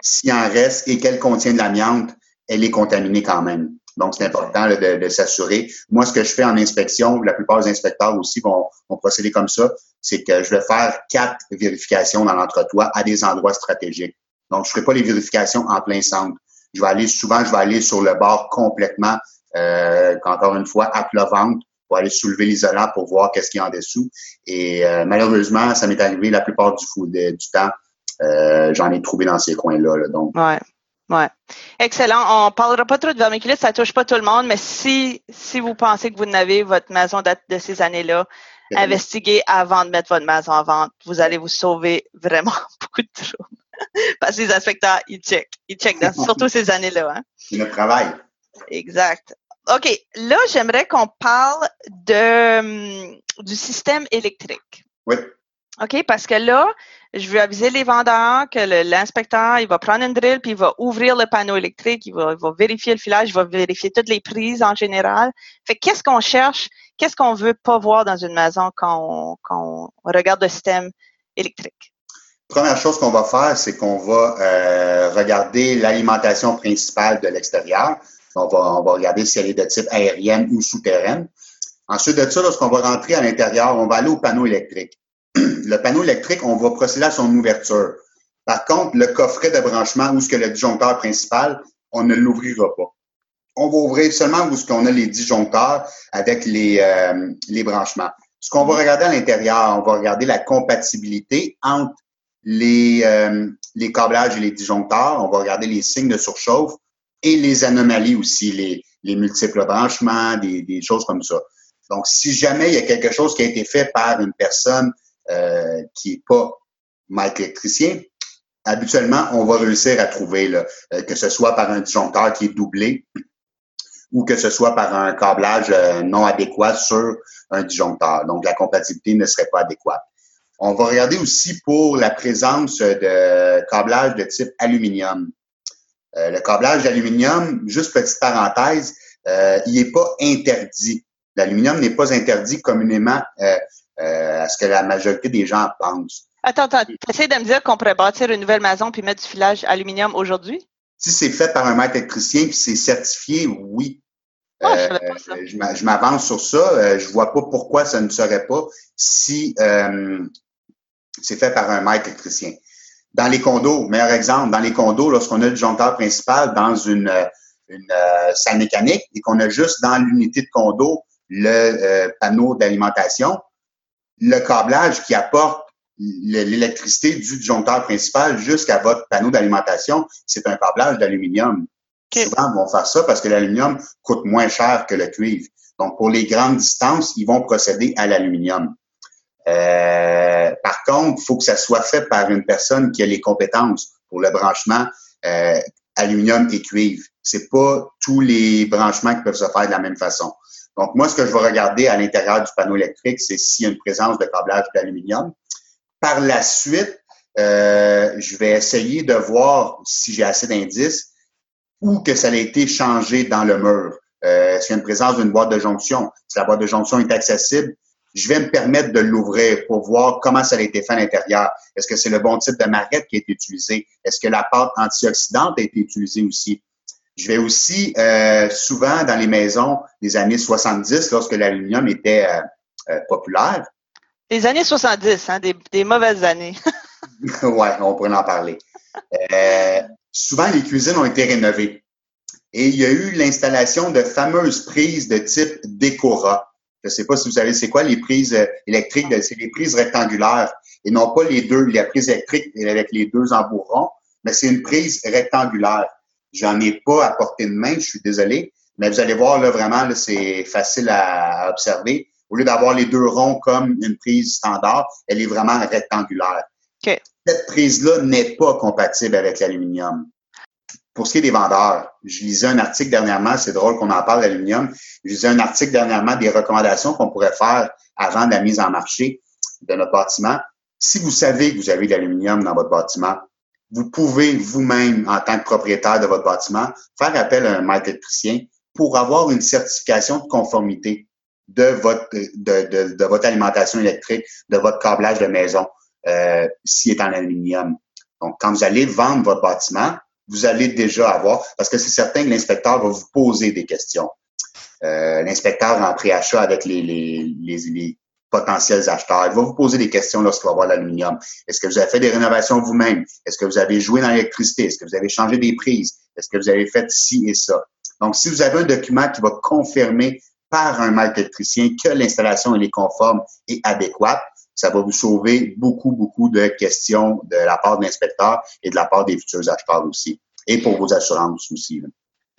s'il en reste et qu'elle contient de l'amiante, elle est contaminée quand même. Donc, c'est important de, s'assurer. Moi, ce que je fais en inspection, la plupart des inspecteurs aussi vont, procéder comme ça, c'est que je vais faire quatre vérifications dans l'entretoit à des endroits stratégiques. Donc, je ne ferai pas les vérifications en plein centre. Je vais aller souvent, je vais aller sur le bord complètement, euh, encore une fois, à plat ventre, pour aller soulever l'isolant pour voir qu'est-ce qu'il y a en dessous. Et euh, malheureusement, ça m'est arrivé la plupart du, du temps euh, j'en ai trouvé dans ces coins-là. donc. Ouais. Ouais. Excellent. On parlera pas trop de vermiculite, ça touche pas tout le monde, mais si, si vous pensez que vous n'avez votre maison date de ces années-là, investiguez avant de mettre votre maison en vente. Vous allez vous sauver vraiment beaucoup de troubles. Parce que les inspecteurs, ils checkent. Ils checkent surtout ces années-là. Hein. Le travail. Exact. OK. Là, j'aimerais qu'on parle de, hum, du système électrique. Oui. OK? Parce que là, je veux aviser les vendeurs que l'inspecteur, il va prendre une drill, puis il va ouvrir le panneau électrique, il va, vérifier le filage, il va vérifier toutes les prises en général. Fait qu'est-ce qu'on cherche, qu'est-ce qu'on veut pas voir dans une maison quand on, regarde le système électrique? Première chose qu'on va faire, c'est qu'on va euh, regarder l'alimentation principale de l'extérieur. On va, on va regarder si elle est de type aérienne ou souterraine. Ensuite de ça, lorsqu'on va rentrer à l'intérieur, on va aller au panneau électrique le panneau électrique, on va procéder à son ouverture. Par contre, le coffret de branchement où ce que le disjoncteur principal, on ne l'ouvrira pas. On va ouvrir seulement où ce qu'on a les disjoncteurs avec les, euh, les branchements. Ce qu'on va regarder à l'intérieur, on va regarder la compatibilité entre les, euh, les câblages et les disjoncteurs. On va regarder les signes de surchauffe et les anomalies aussi, les, les multiples branchements, des, des choses comme ça. Donc, si jamais il y a quelque chose qui a été fait par une personne euh, qui est pas Mike électricien, habituellement, on va réussir à trouver, là, euh, que ce soit par un disjoncteur qui est doublé ou que ce soit par un câblage euh, non adéquat sur un disjoncteur. Donc, la compatibilité ne serait pas adéquate. On va regarder aussi pour la présence de câblage de type aluminium. le câblage d'aluminium, juste petite parenthèse, il n'est pas interdit. L'aluminium n'est pas interdit communément à ce que la majorité des gens pensent. Attends, attends. Tu essaies de me dire qu'on pourrait bâtir une nouvelle maison puis mettre du filage aluminium aujourd'hui? Si c'est fait par un maître électricien puis c'est certifié, oui. Ah, euh, je m'avance sur ça. Euh, je vois pas pourquoi ça ne serait pas si euh, c'est fait par un maître électricien. Dans les condos, meilleur exemple, dans les condos, lorsqu'on a le disjoncteur principal dans une, une salle mécanique et qu'on a juste dans l'unité de condo le panneau d'alimentation, le câblage qui apporte l'électricité du disjoncteur principal jusqu'à votre panneau d'alimentation, c'est un câblage d'aluminium. Souvent, ils vont faire ça parce que l'aluminium coûte moins cher que le cuivre. Donc, pour les grandes distances, ils vont procéder à l'aluminium. Euh, par contre, il faut que ça soit fait par une personne qui a les compétences pour le branchement euh, aluminium et cuivre. C'est pas tous les branchements qui peuvent se faire de la même façon. Donc, moi, ce que je vais regarder à l'intérieur du panneau électrique, c'est s'il y a une présence de câblage d'aluminium. Par la suite, euh, je vais essayer de voir si j'ai assez d'indices ou que ça a été changé dans le mur. Euh, s'il y a une présence d'une boîte de jonction, si la boîte de jonction est accessible, je vais me permettre de l'ouvrir pour voir comment ça a été fait à l'intérieur. Est-ce que c'est le bon type de marquette qui a été utilisé? Est-ce que la pâte antioxydante a été utilisée aussi? Je vais aussi euh, souvent dans les maisons des années 70, lorsque l'aluminium était euh, euh, populaire. Les années 70, hein, des, mauvaises années. oui, on pourrait en parler. souvent, les cuisines ont été rénovées. Et il y a eu l'installation de fameuses prises de type Decora. Je ne sais pas si vous savez c'est quoi les prises électriques, c'est les prises rectangulaires et non pas les deux, la prise électrique avec les deux embourrons, mais c'est une prise rectangulaire. J'en ai pas à portée de main, je suis désolé, mais vous allez voir là vraiment, c'est facile à, observer. Au lieu d'avoir les deux ronds comme une prise standard, elle est vraiment rectangulaire. Cette prise-là n'est pas compatible avec l'aluminium. Pour ce qui est des vendeurs, je lisais un article dernièrement, c'est drôle qu'on en parle d'aluminium. Je lisais un article dernièrement des recommandations qu'on pourrait faire avant la mise en marché de notre bâtiment. Si vous savez que vous avez de l'aluminium dans votre bâtiment, vous pouvez vous-même, en tant que propriétaire de votre bâtiment, faire appel à un maître électricien pour avoir une certification de conformité de votre, de, de, votre alimentation électrique, de votre câblage de maison, euh, s'il est en aluminium. Donc, quand vous allez vendre votre bâtiment, vous allez déjà avoir, parce que c'est certain que l'inspecteur va vous poser des questions. Euh, l'inspecteur en préachat avec les, les, les, potentiels acheteurs. Il va vous poser des questions lorsqu'il va voir l'aluminium. Est-ce que vous avez fait des rénovations vous-même? Est-ce que vous avez joué dans l'électricité? Est-ce que vous avez changé des prises? Est-ce que vous avez fait ci et ça? Donc, si vous avez un document qui va confirmer par un maître électricien que l'installation est conforme et adéquate, ça va vous sauver beaucoup, beaucoup de questions de la part de l'inspecteur et de la part des futurs acheteurs aussi. et pour vos assurances aussi.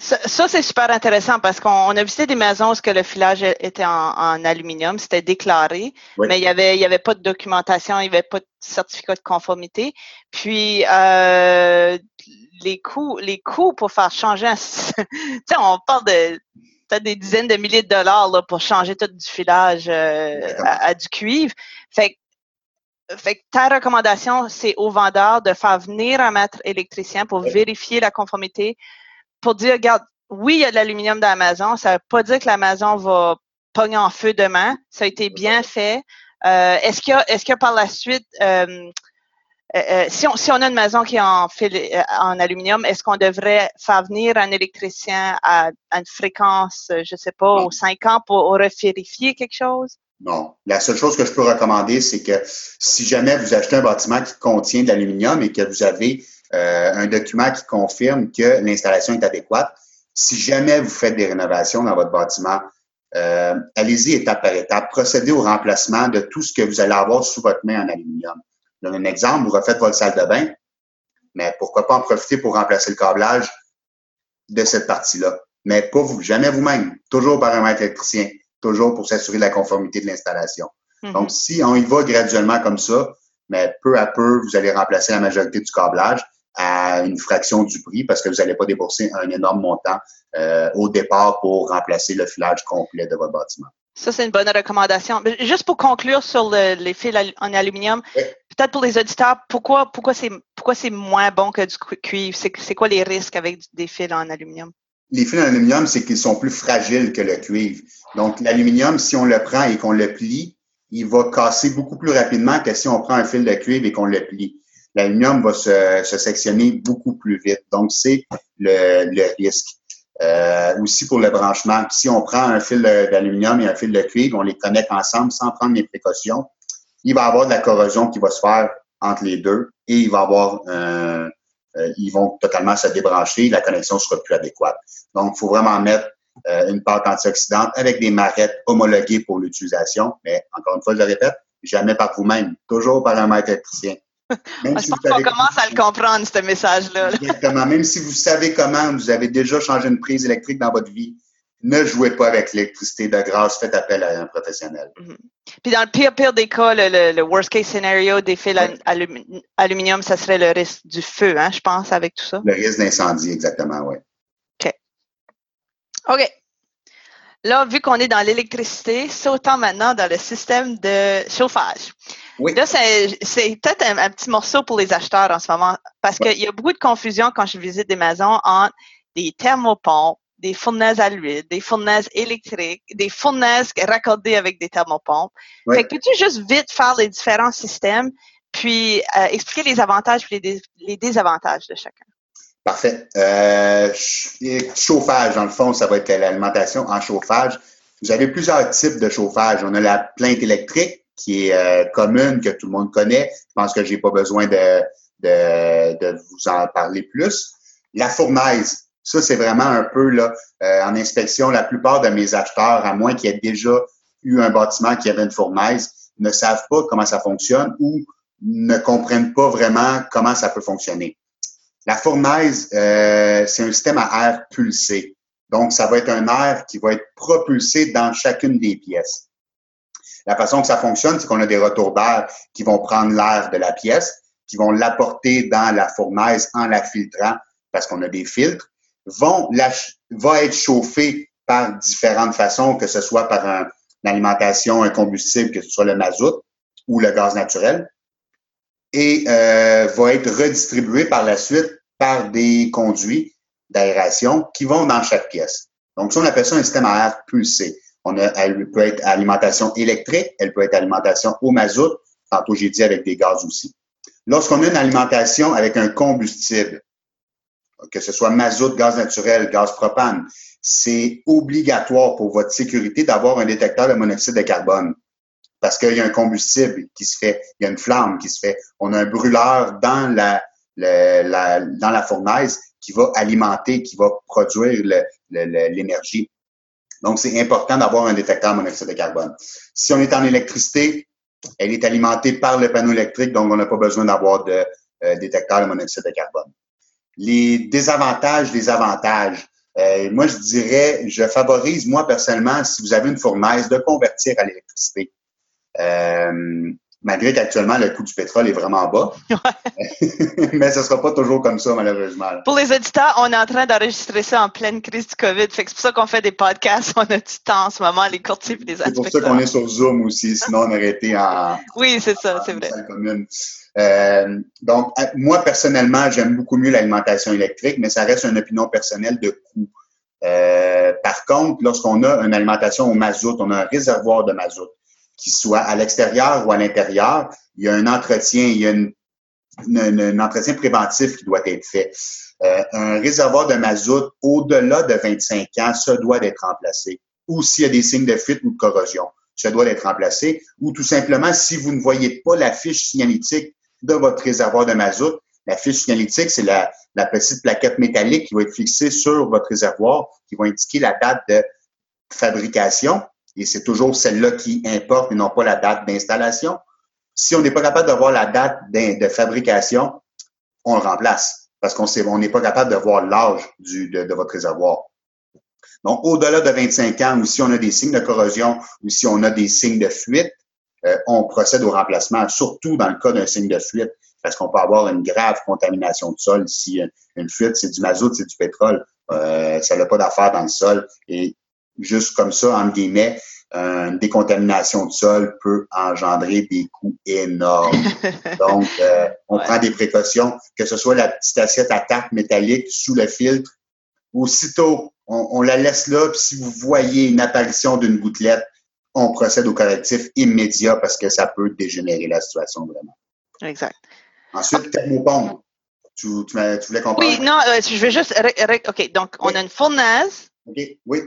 Ça, c'est super intéressant parce qu'on a visité des maisons où que le filage était en, aluminium, c'était déclaré, mais il y avait il y avait pas de documentation, il n'y avait pas de certificat de conformité. Puis euh, les coûts les coûts pour faire changer un, on parle de peut-être des dizaines de milliers de dollars là, pour changer tout du filage euh, à, du cuivre. Fait fait que ta recommandation, c'est aux vendeurs de faire venir un maître électricien pour vérifier la conformité pour dire, regarde, oui, il y a de l'aluminium dans la maison. Ça ne veut pas dire que la maison va pogner en feu demain. Ça a été bien fait. Euh, est-ce qu'il y a, est-ce que par la suite, euh, euh, si, on, si on a une maison qui est en, en aluminium, est-ce qu'on devrait faire venir un électricien à, une fréquence, je ne sais pas, aux cinq ans pour vérifier quelque chose? Non. La seule chose que je peux recommander, c'est que si jamais vous achetez un bâtiment qui contient de l'aluminium et que vous avez euh, un document qui confirme que l'installation est adéquate. Si jamais vous faites des rénovations dans votre bâtiment, euh, allez-y étape par étape. Procédez au remplacement de tout ce que vous allez avoir sous votre main en aluminium. Je donne un exemple, vous refaites votre salle de bain, mais pourquoi pas en profiter pour remplacer le câblage de cette partie-là. Mais pas vous, jamais vous-même, toujours par un maître électricien, toujours pour s'assurer de la conformité de l'installation. Mm-hmm. Donc, si on y va graduellement comme ça, mais peu à peu, vous allez remplacer la majorité du câblage à une fraction du prix parce que vous n'allez pas débourser un énorme montant euh, au départ pour remplacer le filage complet de votre bâtiment. Ça, c'est une bonne recommandation. Juste pour conclure sur les fils en aluminium, peut-être pour les auditeurs, pourquoi, pourquoi c'est pourquoi c'est moins bon que du cuivre? C'est quoi les risques avec des fils en aluminium? Les fils en aluminium, c'est qu'ils sont plus fragiles que le cuivre. Donc, l'aluminium, si on le prend et qu'on le plie, il va casser beaucoup plus rapidement que si on prend un fil de cuivre et qu'on le plie l'aluminium va se, se, sectionner beaucoup plus vite. Donc, c'est le, le, risque. Euh, aussi pour le branchement. Si on prend un fil d'aluminium et un fil de cuivre, on les connecte ensemble sans prendre les précautions, il va y avoir de la corrosion qui va se faire entre les deux et il va avoir euh, euh ils vont totalement se débrancher, la connexion sera plus adéquate. Donc, il faut vraiment mettre euh, une pâte antioxydante avec des marettes homologuées pour l'utilisation. Mais encore une fois, je le répète, jamais par vous-même, toujours par un maître électricien. Même je pense qu'on commence à le comprendre, ce message-là. Exactement. Même si vous savez comment, vous avez déjà changé une prise électrique dans votre vie, ne jouez pas avec l'électricité de grâce, faites appel à un professionnel. Mhm. Puis dans le pire, pire des cas, le, worst case scenario des fils aluminium, ça serait le risque du feu, hein, je pense, avec tout ça. Le risque d'incendie, exactement, oui. OK. OK. Là, vu qu'on est dans l'électricité, sautons maintenant dans le système de chauffage. Oui. Là, c'est peut-être un, petit morceau pour les acheteurs en ce moment parce qu'il y a beaucoup de confusion quand je visite des maisons entre des thermopompes, des fournaises à l'huile, des fournaises électriques, des fournaises raccordées avec des thermopompes. Fait que peux-tu juste vite faire les différents systèmes puis euh, expliquer les avantages et les, désavantages de chacun? Parfait. Euh, chauffage, dans le fond, ça va être l'alimentation en chauffage. Vous avez plusieurs types de chauffage. On a la plainte électrique, qui est euh, commune, que tout le monde connaît. Je pense que j'ai pas besoin de, de, vous en parler plus. La fournaise, ça c'est vraiment un peu là euh, en inspection. La plupart de mes acheteurs, à moins qu'ils aient déjà eu un bâtiment qui avait une fournaise, ne savent pas comment ça fonctionne ou ne comprennent pas vraiment comment ça peut fonctionner. La fournaise, euh, c'est un système à air pulsé. Donc, ça va être un air qui va être propulsé dans chacune des pièces. La façon que ça fonctionne, c'est qu'on a des retours d'air qui vont prendre l'air de la pièce, qui vont l'apporter dans la fournaise en la filtrant, parce qu'on a des filtres, vont la, va être chauffé par différentes façons, que ce soit par un, une alimentation, un combustible, que ce soit le mazout ou le gaz naturel, et euh, va être redistribué par la suite par des conduits d'aération qui vont dans chaque pièce. Donc, ça, on appelle ça un système à air pulsé. On a, elle peut être alimentation électrique, elle peut être alimentation au mazout. Tantôt, j'ai dit avec des gaz aussi. Lorsqu'on a une alimentation avec un combustible, que ce soit mazout, gaz naturel, gaz propane, c'est obligatoire pour votre sécurité d'avoir un détecteur de monoxyde de carbone. Parce qu'il y a un combustible qui se fait, il y a une flamme qui se fait. On a un brûleur dans la, la dans la fournaise qui va alimenter, qui va produire l'énergie. Donc, c'est important d'avoir un détecteur monoxyde de carbone. Si on est en électricité, elle est alimentée par le panneau électrique, donc on n'a pas besoin d'avoir de euh, détecteur de monoxyde de carbone. les désavantages des avantages. Euh, moi, je dirais, je favorise, moi, personnellement, si vous avez une fournaise, de convertir à l'électricité. Euh, malgré qu'actuellement, le coût du pétrole est vraiment bas. Mais ce ne sera pas toujours comme ça, malheureusement. Pour les auditeurs, on est en train d'enregistrer ça en pleine crise du COVID. c'est pour ça qu'on fait des podcasts. On a du temps en ce moment, les courtiers et les C'est pour ça qu'on est sur Zoom aussi. Sinon, on aurait été en. Oui, c'est ça, c'est vrai. Euh, donc, moi, personnellement, j'aime beaucoup mieux l'alimentation électrique, mais ça reste une opinion personnelle de coût. Euh, par contre, lorsqu'on a une alimentation au mazout, on a un réservoir de mazout, qui soit à l'extérieur ou à l'intérieur, il y a un entretien, il y a un entretien préventif qui doit être fait. Euh, un réservoir de mazout au-delà de 25 ans, ça doit être remplacé. Ou s'il y a des signes de fuite ou de corrosion, ça doit être remplacé. Ou tout simplement, si vous ne voyez pas la fiche signalétique de votre réservoir de mazout. La fiche signalétique, c'est la, petite plaquette métallique qui va être fixée sur votre réservoir, qui va indiquer la date de fabrication. Et c'est toujours celle-là qui importe et non pas la date d'installation. Si on n'est pas capable de voir la date de, fabrication, on le remplace parce qu'on on n'est pas capable de voir l'âge de, votre réservoir. Donc, au-delà de 25 ans, ou si on a des signes de corrosion, ou si on a des signes de fuite, euh, on procède au remplacement, surtout dans le cas d'un signe de fuite, parce qu'on peut avoir une grave contamination de sol. Si une fuite, c'est du mazout, c'est du pétrole, euh, ça n'a pas d'affaire dans le sol. Juste comme ça, en guillemets, une décontamination de sol peut engendrer des coûts énormes. Donc, euh, on prend des précautions, que ce soit la petite assiette à tarte métallique sous le filtre. Aussitôt, on, on la laisse là, puis si vous voyez une apparition d'une gouttelette, on procède au correctif immédiat parce que ça peut dégénérer la situation vraiment. Exact. Ensuite, thermopompe. Tu, tu, voulais comprendre? Oui, non, euh, je vais juste. OK, donc on a une fournaise. OK, oui.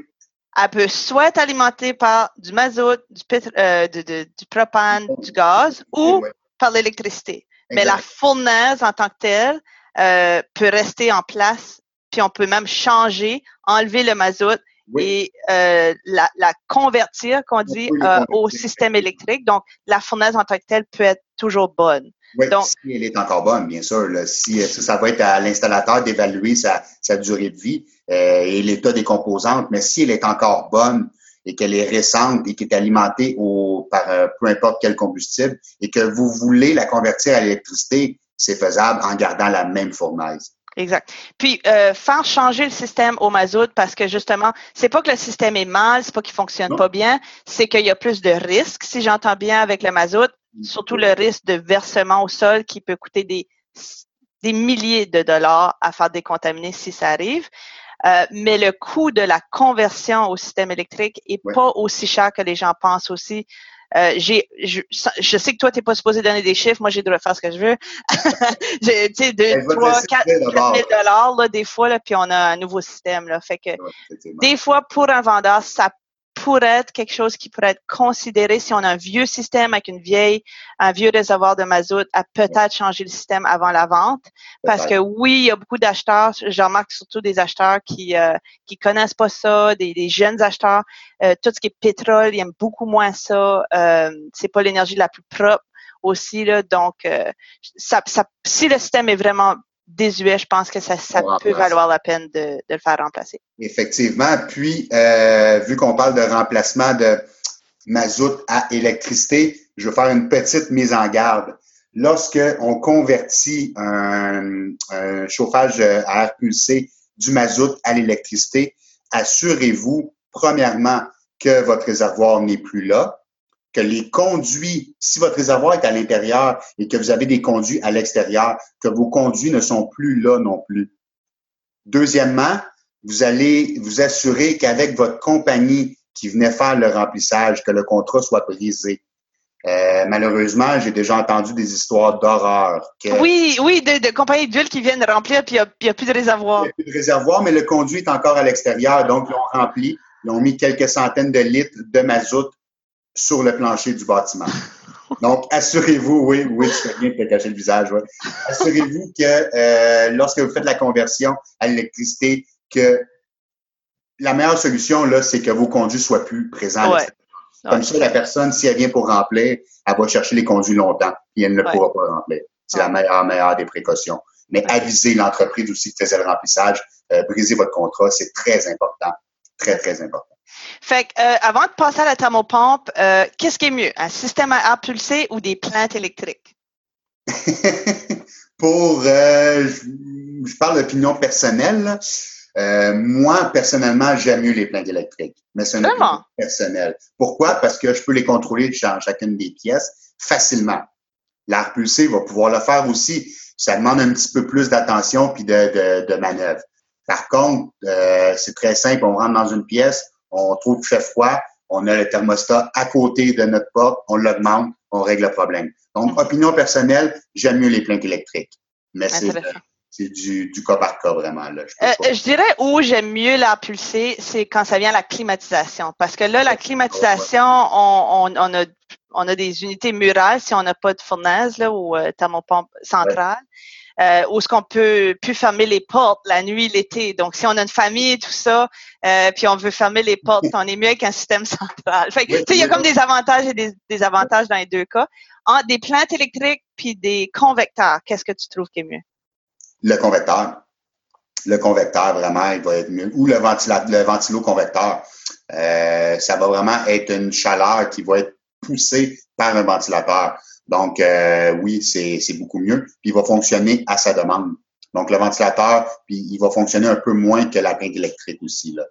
Elle peut soit être alimentée par du mazout, du, euh, du propane, du gaz ou par l'électricité. Mais la fournaise en tant que telle euh, peut rester en place, puis on peut même changer, enlever le mazout et euh, la, la, convertir, qu'on dit, euh, au système électrique. Donc, la fournaise en tant que telle peut être toujours bonne. Oui, Donc, si elle est encore bonne, bien sûr. si, ça va être à l'installateur d'évaluer sa, sa, durée de vie euh, et l'état des composantes, mais si elle est encore bonne et qu'elle est récente et qu'elle est alimentée au, par euh, peu importe quel combustible et que vous voulez la convertir à l'électricité, c'est faisable en gardant la même fournaise. Exact. Puis euh, faire changer le système au mazout parce que justement, c'est pas que le système est mal, c'est pas qu'il fonctionne pas bien, c'est qu'il y a plus de risques, si j'entends bien, avec le mazout, surtout le risque de versement au sol qui peut coûter des, des milliers de dollars à faire décontaminer si ça arrive. Euh, mais le coût de la conversion au système électrique est pas aussi cher que les gens pensent aussi. Euh, j'ai, je, je, sais que toi, tu n'es pas supposé donner des chiffres. Moi, j'ai le droit de faire ce que je veux. tu sais, de 3, 4, 000 dollars, là, des fois, là, puis on a un nouveau système, là. Fait que, des fois, pour un vendeur, ça pourrait être quelque chose qui pourrait être considéré si on a un vieux système avec une vieille, un vieux réservoir de mazout, à peut-être changer le système avant la vente. Parce que oui, il y a beaucoup d'acheteurs, je remarque surtout des acheteurs qui euh, qui connaissent pas ça, des, des jeunes acheteurs. Euh, tout ce qui est pétrole, ils aiment beaucoup moins ça. Euh, c'est pas l'énergie la plus propre aussi là. Donc, euh, ça, ça, si le système est vraiment désuet, je pense que ça, ça peut valoir la peine de, de, le faire remplacer. Effectivement. Puis, euh, vu qu'on parle de remplacement de mazout à électricité, je vais faire une petite mise en garde. Lorsque on convertit un, un chauffage à air pulsé du mazout à l'électricité, assurez-vous, premièrement, que votre réservoir n'est plus là, que les conduits, si votre réservoir est à l'intérieur et que vous avez des conduits à l'extérieur, que vos conduits ne sont plus là non plus. Deuxièmement, vous allez vous assurer qu'avec votre compagnie qui venait faire le remplissage, que le contrat soit brisé. Euh, malheureusement, j'ai déjà entendu des histoires d'horreur. Oui, oui, de, compagnies d'huile qui viennent remplir, puis il n'y a, plus de réservoir. Il n'y a plus de réservoir, mais le conduit est encore à l'extérieur. Donc, ils ont rempli, ils ont mis quelques centaines de litres de mazout sur le plancher du bâtiment. Donc, assurez-vous, oui, oui, tu fais bien de te cacher le visage, ouais. Assurez-vous que euh, lorsque vous faites la conversion à l'électricité, que la meilleure solution, là, c'est que vos conduits soient plus présents. Comme ça, la personne, si elle vient pour remplir, elle va chercher les conduits longtemps et elle ne pourra pas remplir. C'est la meilleure, meilleure des précautions. Mais aviser l'entreprise aussi qui faisait le remplissage, euh, briser votre contrat, c'est très important. Très, très important. Fait que, euh, avant de passer à la thermopompe, euh, qu'est-ce qui est mieux, un système à air pulsé ou des plantes électriques? Pour, euh, je, parle d'opinion personnelle. Moi, personnellement, j'aime mieux les plantes électriques. Mais c'est une opinion personnelle. Pourquoi? Parce que je peux les contrôler dans chacune des pièces facilement. L'air pulsé va pouvoir le faire aussi. Ça demande un petit peu plus d'attention puis de, de, de manœuvre. Par contre, c'est très simple. On rentre dans une pièce, on trouve qu'il fait froid, on a le thermostat à côté de notre porte, on l'augmente, on règle le problème. Donc, opinion personnelle, j'aime mieux les plaintes électriques. Mais c'est du, du, cas par cas vraiment. Là. Je, euh, je dirais où j'aime mieux la pulser, c'est quand ça vient à la climatisation. Parce que là, la climatisation, on, on, on a on a des unités murales si on n'a pas de fournaise là, ou euh, thermopompe centrale. Euh, où est-ce qu'on peut plus fermer les portes la nuit, l'été. Donc, si on a une famille, tout ça, euh, puis on veut fermer les portes, on est mieux avec un système central. Fait il y a comme des avantages et des, des avantages dans les deux cas. En, des plantes électriques puis des convecteurs, qu'est-ce que tu trouves qui est mieux? Le convecteur. Le convecteur, vraiment, il va être mieux. Ou le, le ventilo-convecteur. Euh, ça va vraiment être une chaleur qui va être poussée par un ventilateur. Donc, euh, oui, c'est beaucoup mieux. Puis, il va fonctionner à sa demande. Donc, le ventilateur, puis il va fonctionner un peu moins que la plainte électrique aussi. Là.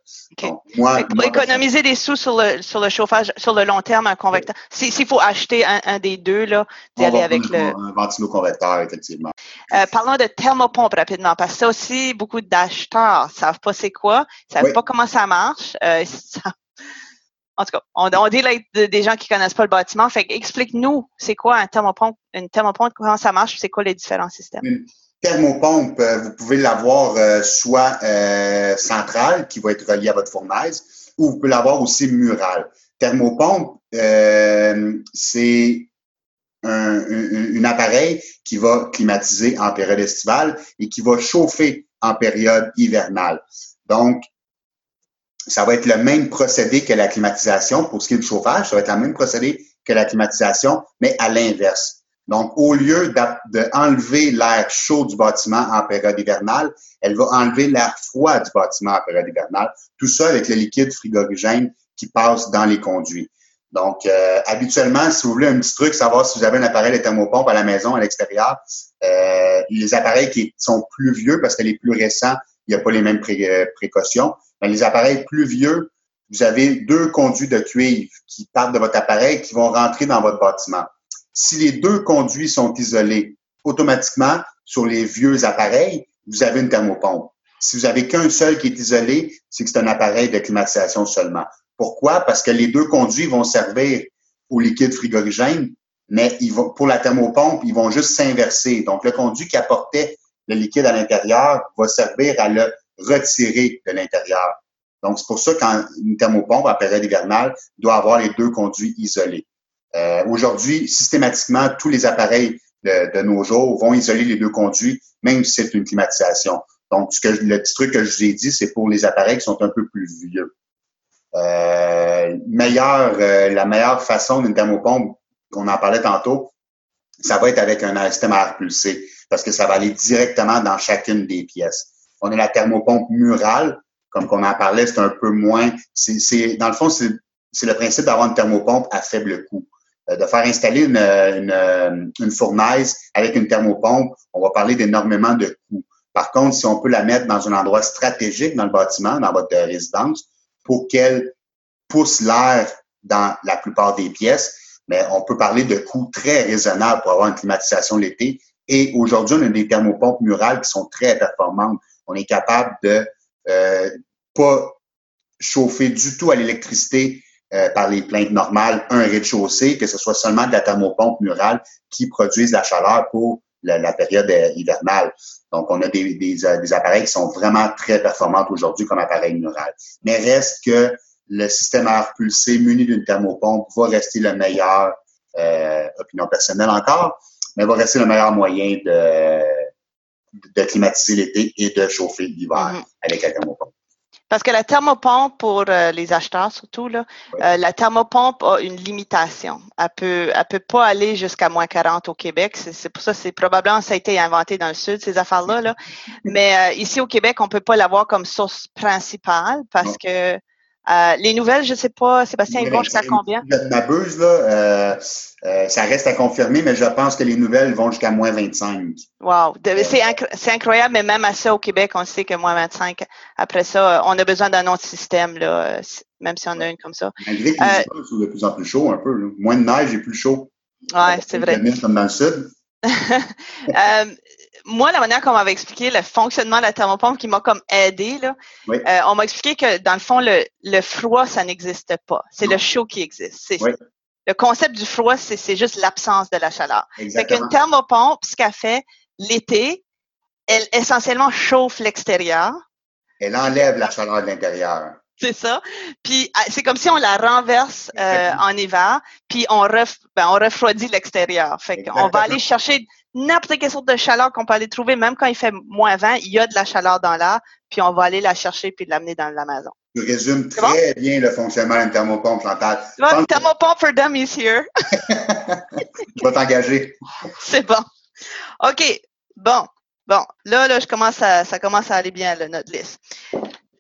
moi, pour économiser des sous sur le, sur le chauffage, sur le long terme, un convecteur, s'il faut acheter un, des deux, là, d'y aller avec le... Un ventilo-convecteur, effectivement. Euh, parlons de thermopompe rapidement, parce que ça aussi, beaucoup d'acheteurs ne savent pas c'est quoi, ne savent pas comment ça marche. Euh, ça, en tout cas, on, dit des gens qui connaissent pas le bâtiment. Fait explique-nous, c'est quoi un thermopompe, une thermopompe, comment ça marche, c'est quoi les différents systèmes? Une thermopompe, euh, vous pouvez l'avoir euh, soit euh, centrale, qui va être reliée à votre fournaise, ou vous pouvez l'avoir aussi murale. Thermopompe, c'est un, un, appareil qui va climatiser en période estivale et qui va chauffer en période hivernale. Donc, ça va être le même procédé que la climatisation pour ce qui est du chauffage. Ça va être le même procédé que la climatisation, mais à l'inverse. Donc, au lieu d'enlever l'air chaud du bâtiment en période hivernale, elle va enlever l'air froid du bâtiment en période hivernale. Tout ça avec le liquide frigorigène qui passe dans les conduits. Donc, euh, habituellement, si vous voulez un petit truc, savoir si vous avez un appareil de thermopompe à la maison, à l'extérieur, euh, les appareils qui sont plus vieux, parce que les plus récents, il n'y a pas les mêmes euh, précautions, dans les appareils plus vieux, vous avez deux conduits de cuivre qui partent de votre appareil qui vont rentrer dans votre bâtiment. Si les deux conduits sont isolés, automatiquement, sur les vieux appareils, vous avez une thermopompe. Si vous avez qu'un seul qui est isolé, c'est que c'est un appareil de climatisation seulement. Pourquoi? Parce que les deux conduits vont servir au liquide frigorigène, mais pour la thermopompe, ils vont juste s'inverser. Donc, le conduit qui apportait le liquide à l'intérieur va servir à le retirer de l'intérieur. Donc, c'est pour ça qu'une thermopompe en période hivernale doit avoir les deux conduits isolés. Euh, Aujourd'hui, systématiquement, tous les appareils de, nos jours vont isoler les deux conduits, même si c'est une climatisation. Donc, le petit truc que je vous ai dit, c'est pour les appareils qui sont un peu plus vieux. Euh, euh, la meilleure façon d'une thermopompe, qu'on en parlait tantôt, ça va être avec un système à air parce que ça va aller directement dans chacune des pièces. On a la thermopompe murale, comme qu'on en parlait, c'est un peu moins. C'est, dans le fond, c'est, le principe d'avoir une thermopompe à faible coût. Euh, de faire installer une, une, une, fournaise avec une thermopompe, on va parler d'énormément de coûts. Par contre, si on peut la mettre dans un endroit stratégique dans le bâtiment, dans votre résidence, pour qu'elle pousse l'air dans la plupart des pièces, mais on peut parler de coûts très raisonnables pour avoir une climatisation l'été. Et aujourd'hui, on a des thermopompes murales qui sont très performantes on est capable de euh, pas chauffer du tout à l'électricité euh, par les plaintes normales un rez-de-chaussée, que ce soit seulement de la thermopompe murale qui produise la chaleur pour la, période euh, hivernale. Donc, on a des, des, appareils qui sont vraiment très performants aujourd'hui comme appareil mural. Mais reste que le système air pulsé muni d'une thermopompe va rester le meilleur, opinion personnelle encore, mais va rester le meilleur moyen de, de climatiser l'été et de chauffer l'hiver mhm. avec la thermopompe. Parce que la thermopompe, pour euh, les acheteurs surtout, là, euh, la thermopompe a une limitation. Elle peut, elle peut pas aller jusqu'à moins 40 au Québec. C'est pour ça, c'est probablement ça a été inventé dans le sud, ces affaires-là. Là. Mais euh, ici au Québec, on peut pas l'avoir comme source principale parce que euh, les nouvelles, je sais pas, Sébastien, ils vont jusqu'à combien? Je m'abuse, là. Euh, euh, ça reste à confirmer, mais je pense que les nouvelles vont jusqu'à moins 25. Wow. C'est incroyable, mais même à ça, au Québec, on sait que moins 25. Après ça, on a besoin d'un autre système, là, même si on a une comme ça. Malgré que les de plus en plus chaud un peu. Là. Moins de neige et plus chaud. Ouais, c'est vrai. Comme dans le sud. moi, la manière qu'on m'avait expliqué le fonctionnement de la thermopompe qui m'a comme aidé, là, euh, on m'a expliqué que dans le fond, le, le froid, ça n'existe pas. C'est le chaud qui existe. Le concept du froid, c'est juste l'absence de la chaleur. Fait qu'une thermopompe, ce qu'elle fait l'été, elle essentiellement chauffe l'extérieur. Elle enlève la chaleur de l'intérieur. C'est ça. Puis ah, c'est comme si on la renverse euh, en hiver, puis on, ref, ben, on refroidit l'extérieur. Fait qu'on va aller chercher n'importe quelle sorte de chaleur qu'on peut aller trouver, même quand il fait moins 20, il y a de la chaleur dans l'air, puis on va aller la chercher puis l'amener dans la maison. Tu résumes très bien le fonctionnement d'une thermopompe, Chantal. Bon, thermopompe for dummies here. Je vais t'engager. C'est bon. OK. Bon. Bon. Là, là, je commence à, ça commence à aller bien, là, notre liste.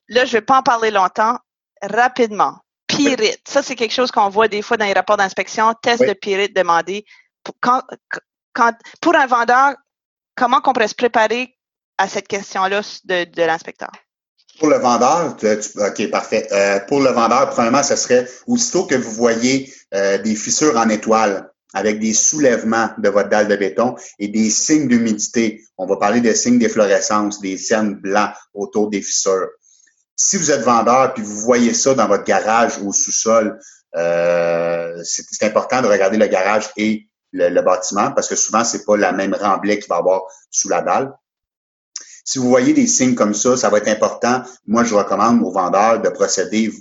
Là, je vais pas en parler longtemps. Rapidement. Pyrite. Ça, c'est quelque chose qu'on voit des fois dans les rapports d'inspection. Test de pyrite demandé. Quand, pour un vendeur, comment on pourrait se préparer à cette question-là de, l'inspecteur? Pour le vendeur, OK, parfait. Euh, pour le vendeur, premièrement, ce serait aussitôt que vous voyez euh, des fissures en étoile avec des soulèvements de votre dalle de béton et des signes d'humidité. On va parler de signes d'efflorescence, des cernes blancs autour des fissures. Si vous êtes vendeur puis vous voyez ça dans votre garage ou au sous-sol, euh, c'est important de regarder le garage et le, bâtiment parce que souvent, c'est pas la même remblai qu'il va avoir sous la dalle. Si vous voyez des signes comme ça, ça va être important. Moi, je recommande aux vendeurs de procéder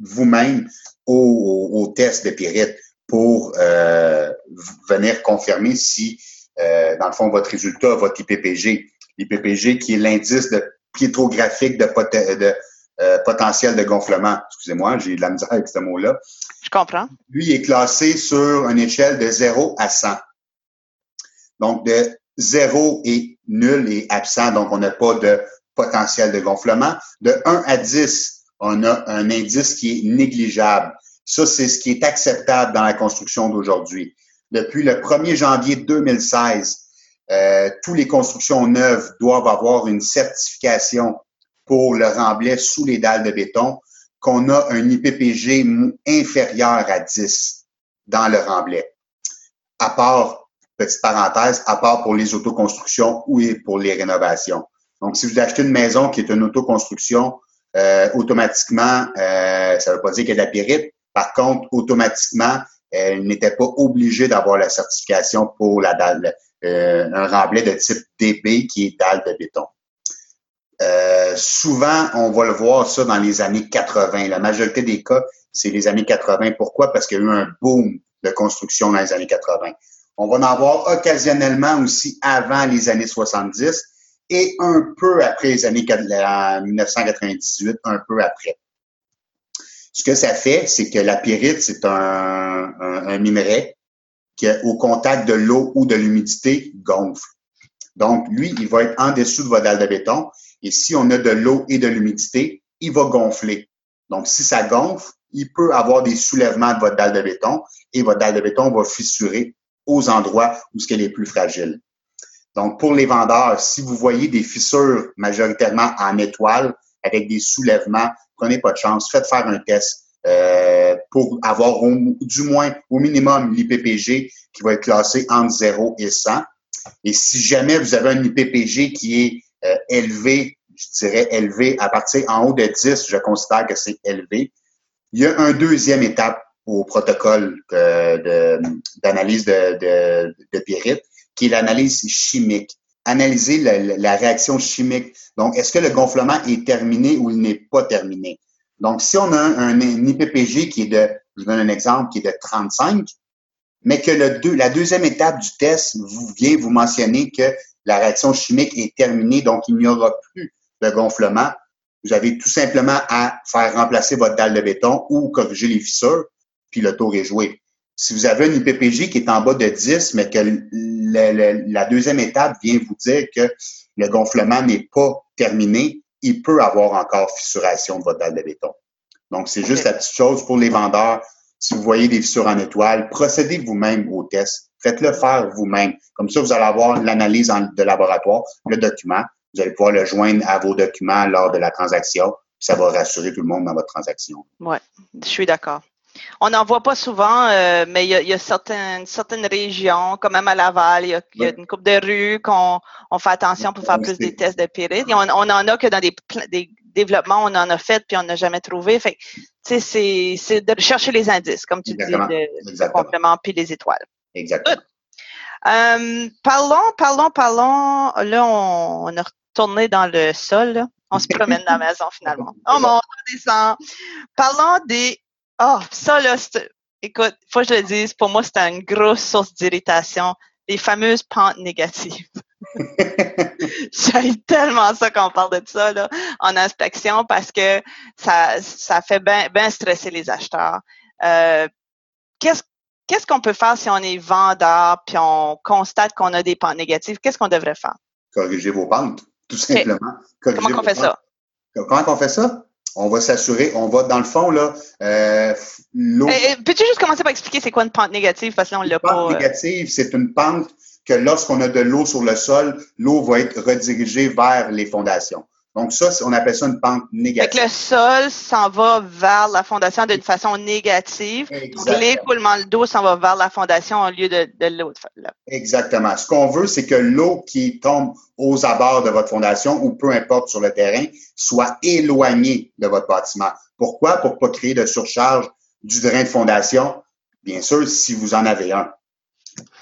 vous-même au, au, test de pyrite pour euh, venir confirmer si, euh, dans le fond, votre résultat, votre IPPG, l'IPPG qui est l'indice de piétrographique de, de euh, potentiel de gonflement. Excusez-moi, j'ai de la misère avec ce mot-là. Je comprends. Lui est classé sur une échelle de 0 à 100. Donc, de 0 est nul et absent, donc on n'a pas de potentiel de gonflement. De 1 à 10, on a un indice qui est négligeable. Ça, c'est ce qui est acceptable dans la construction d'aujourd'hui. Depuis le 1er janvier 2016, euh, toutes les constructions neuves doivent avoir une certification pour le remblai sous les dalles de béton qu'on a un IPPG inférieur à 10 dans le remblai. À part, petite parenthèse, à part pour les autoconstructions ou pour les rénovations. Donc, si vous achetez une maison qui est une autoconstruction, euh, automatiquement, euh, ça ne veut pas dire qu'il y a. Par contre, automatiquement, elle n'était pas obligée d'avoir la certification pour la dalle, euh, un remblai de type DB qui est dalle de béton. Euh, souvent, on va le voir ça dans les années 80. La majorité des cas, c'est les années 80. Pourquoi? Parce qu'il y a eu un boom de construction dans les années 80. On va en avoir occasionnellement aussi avant les années 70 et un peu après les années 1998, un peu après. Ce que ça fait, c'est que la pyrite, c'est un, minerai qui, au contact de l'eau ou de l'humidité, gonfle. Donc, lui, il va être en dessous de votre dalle de béton et si on a de l'eau et de l'humidité, il va gonfler. Donc, si ça gonfle, il peut avoir des soulèvements de votre dalle de béton et votre dalle de béton va fissurer aux endroits où ce qu'elle est plus fragile. Donc, pour les vendeurs, si vous voyez des fissures majoritairement en étoile avec des soulèvements, prenez pas de chance, faites faire un test euh, pour avoir du moins au minimum l'IPPG qui va être classé entre 0 et 100. Et si jamais vous avez un IPPG qui est euh, élevé, je dirais élevé à partir en haut de 10, je considère que c'est élevé. Il y a un deuxième étape au protocole d'analyse de, de, pyrite, qui est l'analyse chimique. Analyser la, réaction chimique. Donc, est-ce que le gonflement est terminé ou il n'est pas terminé? Donc, si on a un, IPPG qui est de, je donne un exemple, qui est de 35, mais que la deuxième étape du test vous vient vous mentionner que la réaction chimique est terminée, donc il n'y aura plus de gonflement. vous avez tout simplement à faire remplacer votre dalle de béton ou corriger les fissures, puis le tour est joué. Si vous avez une IPPJ qui est en bas de 10, mais que la deuxième étape vient vous dire que le gonflement n'est pas terminé, il peut avoir encore fissuration de votre dalle de béton. Donc, c'est juste la petite chose pour les vendeurs. Si vous voyez des fissures en étoile, procédez vous-même au test. Faites-le faire vous-même. Comme ça, vous allez avoir l'analyse de laboratoire, le document. Vous allez pouvoir le joindre à vos documents lors de la transaction. Ça va rassurer tout le monde dans votre transaction. Oui, je suis d'accord. On n'en voit pas souvent, euh, mais il y a, certaines, certaines régions, comme même à Laval, il y a, une coupe de rues qu'on on fait attention pour faire plus des tests de pyrite. On, on en a que dans des, des développements, on en a fait puis on n'a jamais trouvé. Fait c'est, c'est de chercher les indices, comme tu dis, le, complément puis les étoiles. Exactement. Euh, parlons, parlons, parlons. Là, on, on, a retourné dans le sol. On se promène dans la maison finalement. Oh mon, on descend. Parlons des oh, ça, là, écoute, faut que je le dise, pour moi, c'était une grosse source d'irritation. Les fameuses pentes négatives. J'aime tellement ça quand on parle de ça là, en inspection parce que ça, ça fait bien ben stresser les acheteurs. Euh, qu'est-ce qu'est-ce qu'on peut faire si on est vendeur puis on constate qu'on a des pentes négatives? Qu'est-ce qu'on devrait faire? Corriger vos pentes, tout simplement. Comment on fait ça? Comment on fait ça? on va s'assurer, on va dans le fond là, euh, l'eau. Eh, peux-tu juste commencer par expliquer c'est quoi une pente négative? Parce que là on l'a pas. Pente euh, négative, c'est une pente que lorsqu'on a de l'eau sur le sol, l'eau va être redirigée vers les fondations. Donc ça, on appelle ça une pente négative. le sol s'en va vers la fondation d'une façon négative. Donc l'écoulement d'eau s'en va vers la fondation au lieu de, de l'eau. Exactement. Ce qu'on veut, c'est que l'eau qui tombe aux abords de votre fondation ou peu importe sur le terrain soit éloignée de votre bâtiment. Pourquoi? Pour pas créer de surcharge du drain de fondation. Bien sûr, si vous en avez un.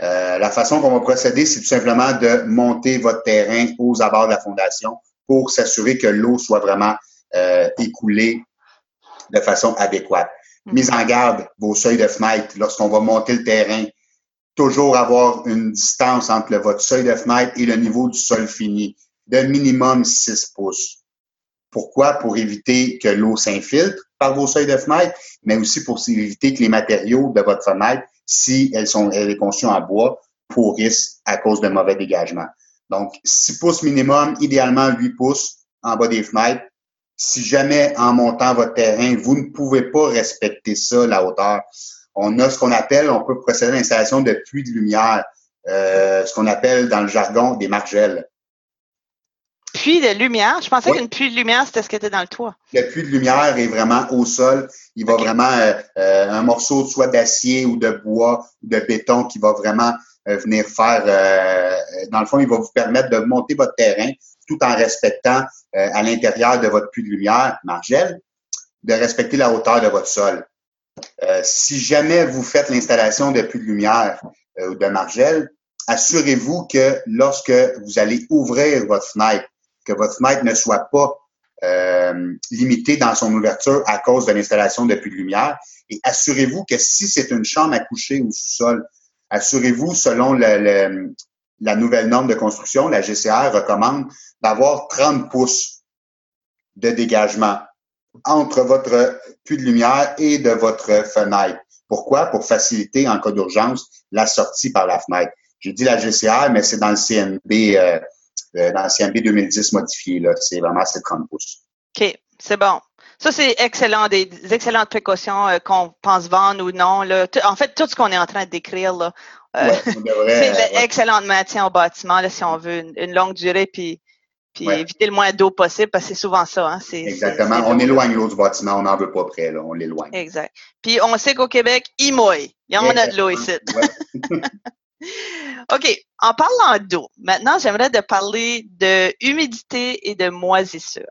Euh, la façon qu'on va procéder, c'est tout simplement de monter votre terrain aux abords de la fondation pour s'assurer que l'eau soit vraiment euh, écoulée de façon adéquate. Mm. Mise en garde, vos seuils de fenêtre, lorsqu'on va monter le terrain, toujours avoir une distance entre votre seuil de fenêtre et le niveau du sol fini de minimum 6 pouces. Pourquoi? Pour éviter que l'eau s'infiltre par vos seuils de fenêtre, mais aussi pour éviter que les matériaux de votre fenêtre, si elles sont elles sont conçues en bois, pourrissent à cause de mauvais dégagement. Donc, 6 pouces minimum, idéalement 8 pouces en bas des fenêtres. Si jamais en montant votre terrain, vous ne pouvez pas respecter ça, la hauteur, on a ce qu'on appelle, on peut procéder à l'installation de puits de lumière, euh, ce qu'on appelle dans le jargon des margelles. Puits de lumière? Je pensais qu'une puits de lumière, c'était ce qui était dans le toit. Le puits de lumière est vraiment au sol. Il va vraiment, euh, euh, un morceau soit d'acier ou de bois ou de béton qui va vraiment venir faire, euh, dans le fond, il va vous permettre de monter votre terrain tout en respectant euh, à l'intérieur de votre puits de lumière, Margelle, de respecter la hauteur de votre sol. si jamais vous faites l'installation de puits de lumière ou de Margelle, assurez-vous que lorsque vous allez ouvrir votre fenêtre, que votre fenêtre ne soit pas euh, limitée dans son ouverture à cause de l'installation de puits de lumière. Et assurez-vous que si c'est une chambre à coucher au sous-sol, assurez-vous, selon la nouvelle norme de construction, la GCR recommande d'avoir 30 pouces de dégagement entre votre puits de lumière et de votre fenêtre. Pourquoi? Pour faciliter, en cas d'urgence, la sortie par la fenêtre. J'ai dit la GCR, mais c'est dans le CNB, euh, euh, dans le CNB 2010 modifié. C'est vraiment ces 30 pouces. OK, c'est bon. Ça, c'est excellent, des, excellentes précautions euh, qu'on pense vendre ou non. Là. En fait, tout ce qu'on est en train de décrire, là, euh, c'est l'excellent maintien au bâtiment, là, si on veut une, longue durée, puis, puis éviter le moins d'eau possible, parce que c'est souvent ça. Hein, Exactement. on éloigne l'eau du bâtiment, on n'en veut pas près, là, on l'éloigne. Exact. Puis on sait qu'au Québec, il mouille. Il y en a de l'eau ici. OK. En parlant d'eau, maintenant, j'aimerais de parler de humidité et de moisissure.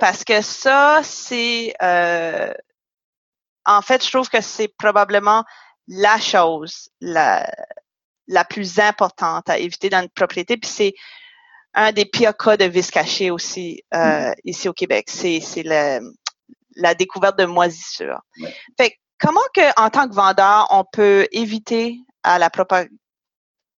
Parce que ça, c'est euh, en fait, je trouve que c'est probablement la chose la, la plus importante à éviter dans une propriété. Puis c'est un des pires cas de vis caché aussi euh, mm-hmm. ici au Québec. C'est, c'est la découverte de moisissure. Fait comment que, en tant que vendeur, on peut éviter à la propagation,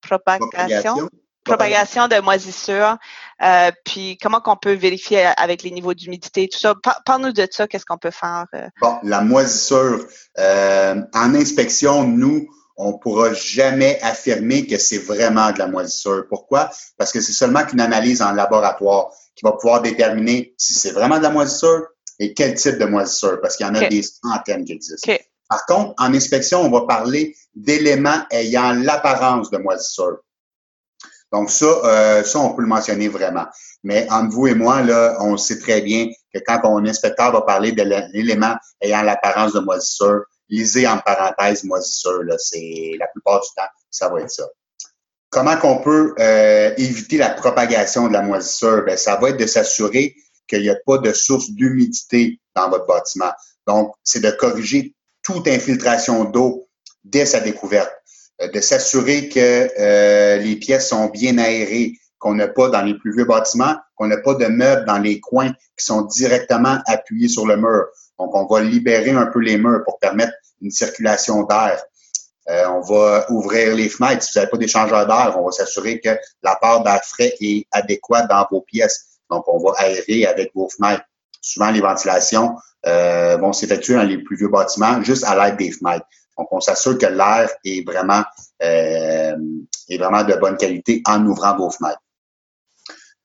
propagation, propagation de moisissure Euh, puis comment qu'on peut vérifier avec les niveaux d'humidité, tout ça? Parle-nous de ça, qu'est-ce qu'on peut faire? Euh? Bon, la moisissure. en inspection, nous, on pourra jamais affirmer que c'est vraiment de la moisissure. Pourquoi? Parce que c'est seulement qu'une analyse en laboratoire qui va pouvoir déterminer si c'est vraiment de la moisissure et quel type de moisissure, parce qu'il y en a des centaines qui existent. Par contre, en inspection, on va parler d'éléments ayant l'apparence de moisissure. Donc ça, euh, ça, on peut le mentionner vraiment. Mais entre vous et moi, là, on sait très bien que quand un inspecteur va parler de l'élément ayant l'apparence de moisissure, lisez en parenthèse moisissure, là, c'est la plupart du temps, ça va être ça. Comment qu'on peut euh, éviter la propagation de la moisissure? Ben, ça va être de s'assurer qu'il n'y a pas de source d'humidité dans votre bâtiment. Donc, c'est de corriger toute infiltration d'eau dès sa découverte, de s'assurer que euh, les pièces sont bien aérées, qu'on n'a pas dans les plus vieux bâtiments, qu'on n'a pas de meubles dans les coins qui sont directement appuyés sur le mur. Donc, on va libérer un peu les murs pour permettre une circulation d'air. Euh, on va ouvrir les fenêtres. Si vous n'avez pas d'échangeur d'air, on va s'assurer que la part d'air frais est adéquate dans vos pièces. Donc, on va aérer avec vos fenêtres. Souvent, les ventilations euh, vont s'effectuer dans les plus vieux bâtiments juste à l'aide des fenêtres. Donc, on s'assure que l'air est vraiment euh, est vraiment de bonne qualité en ouvrant vos fenêtres.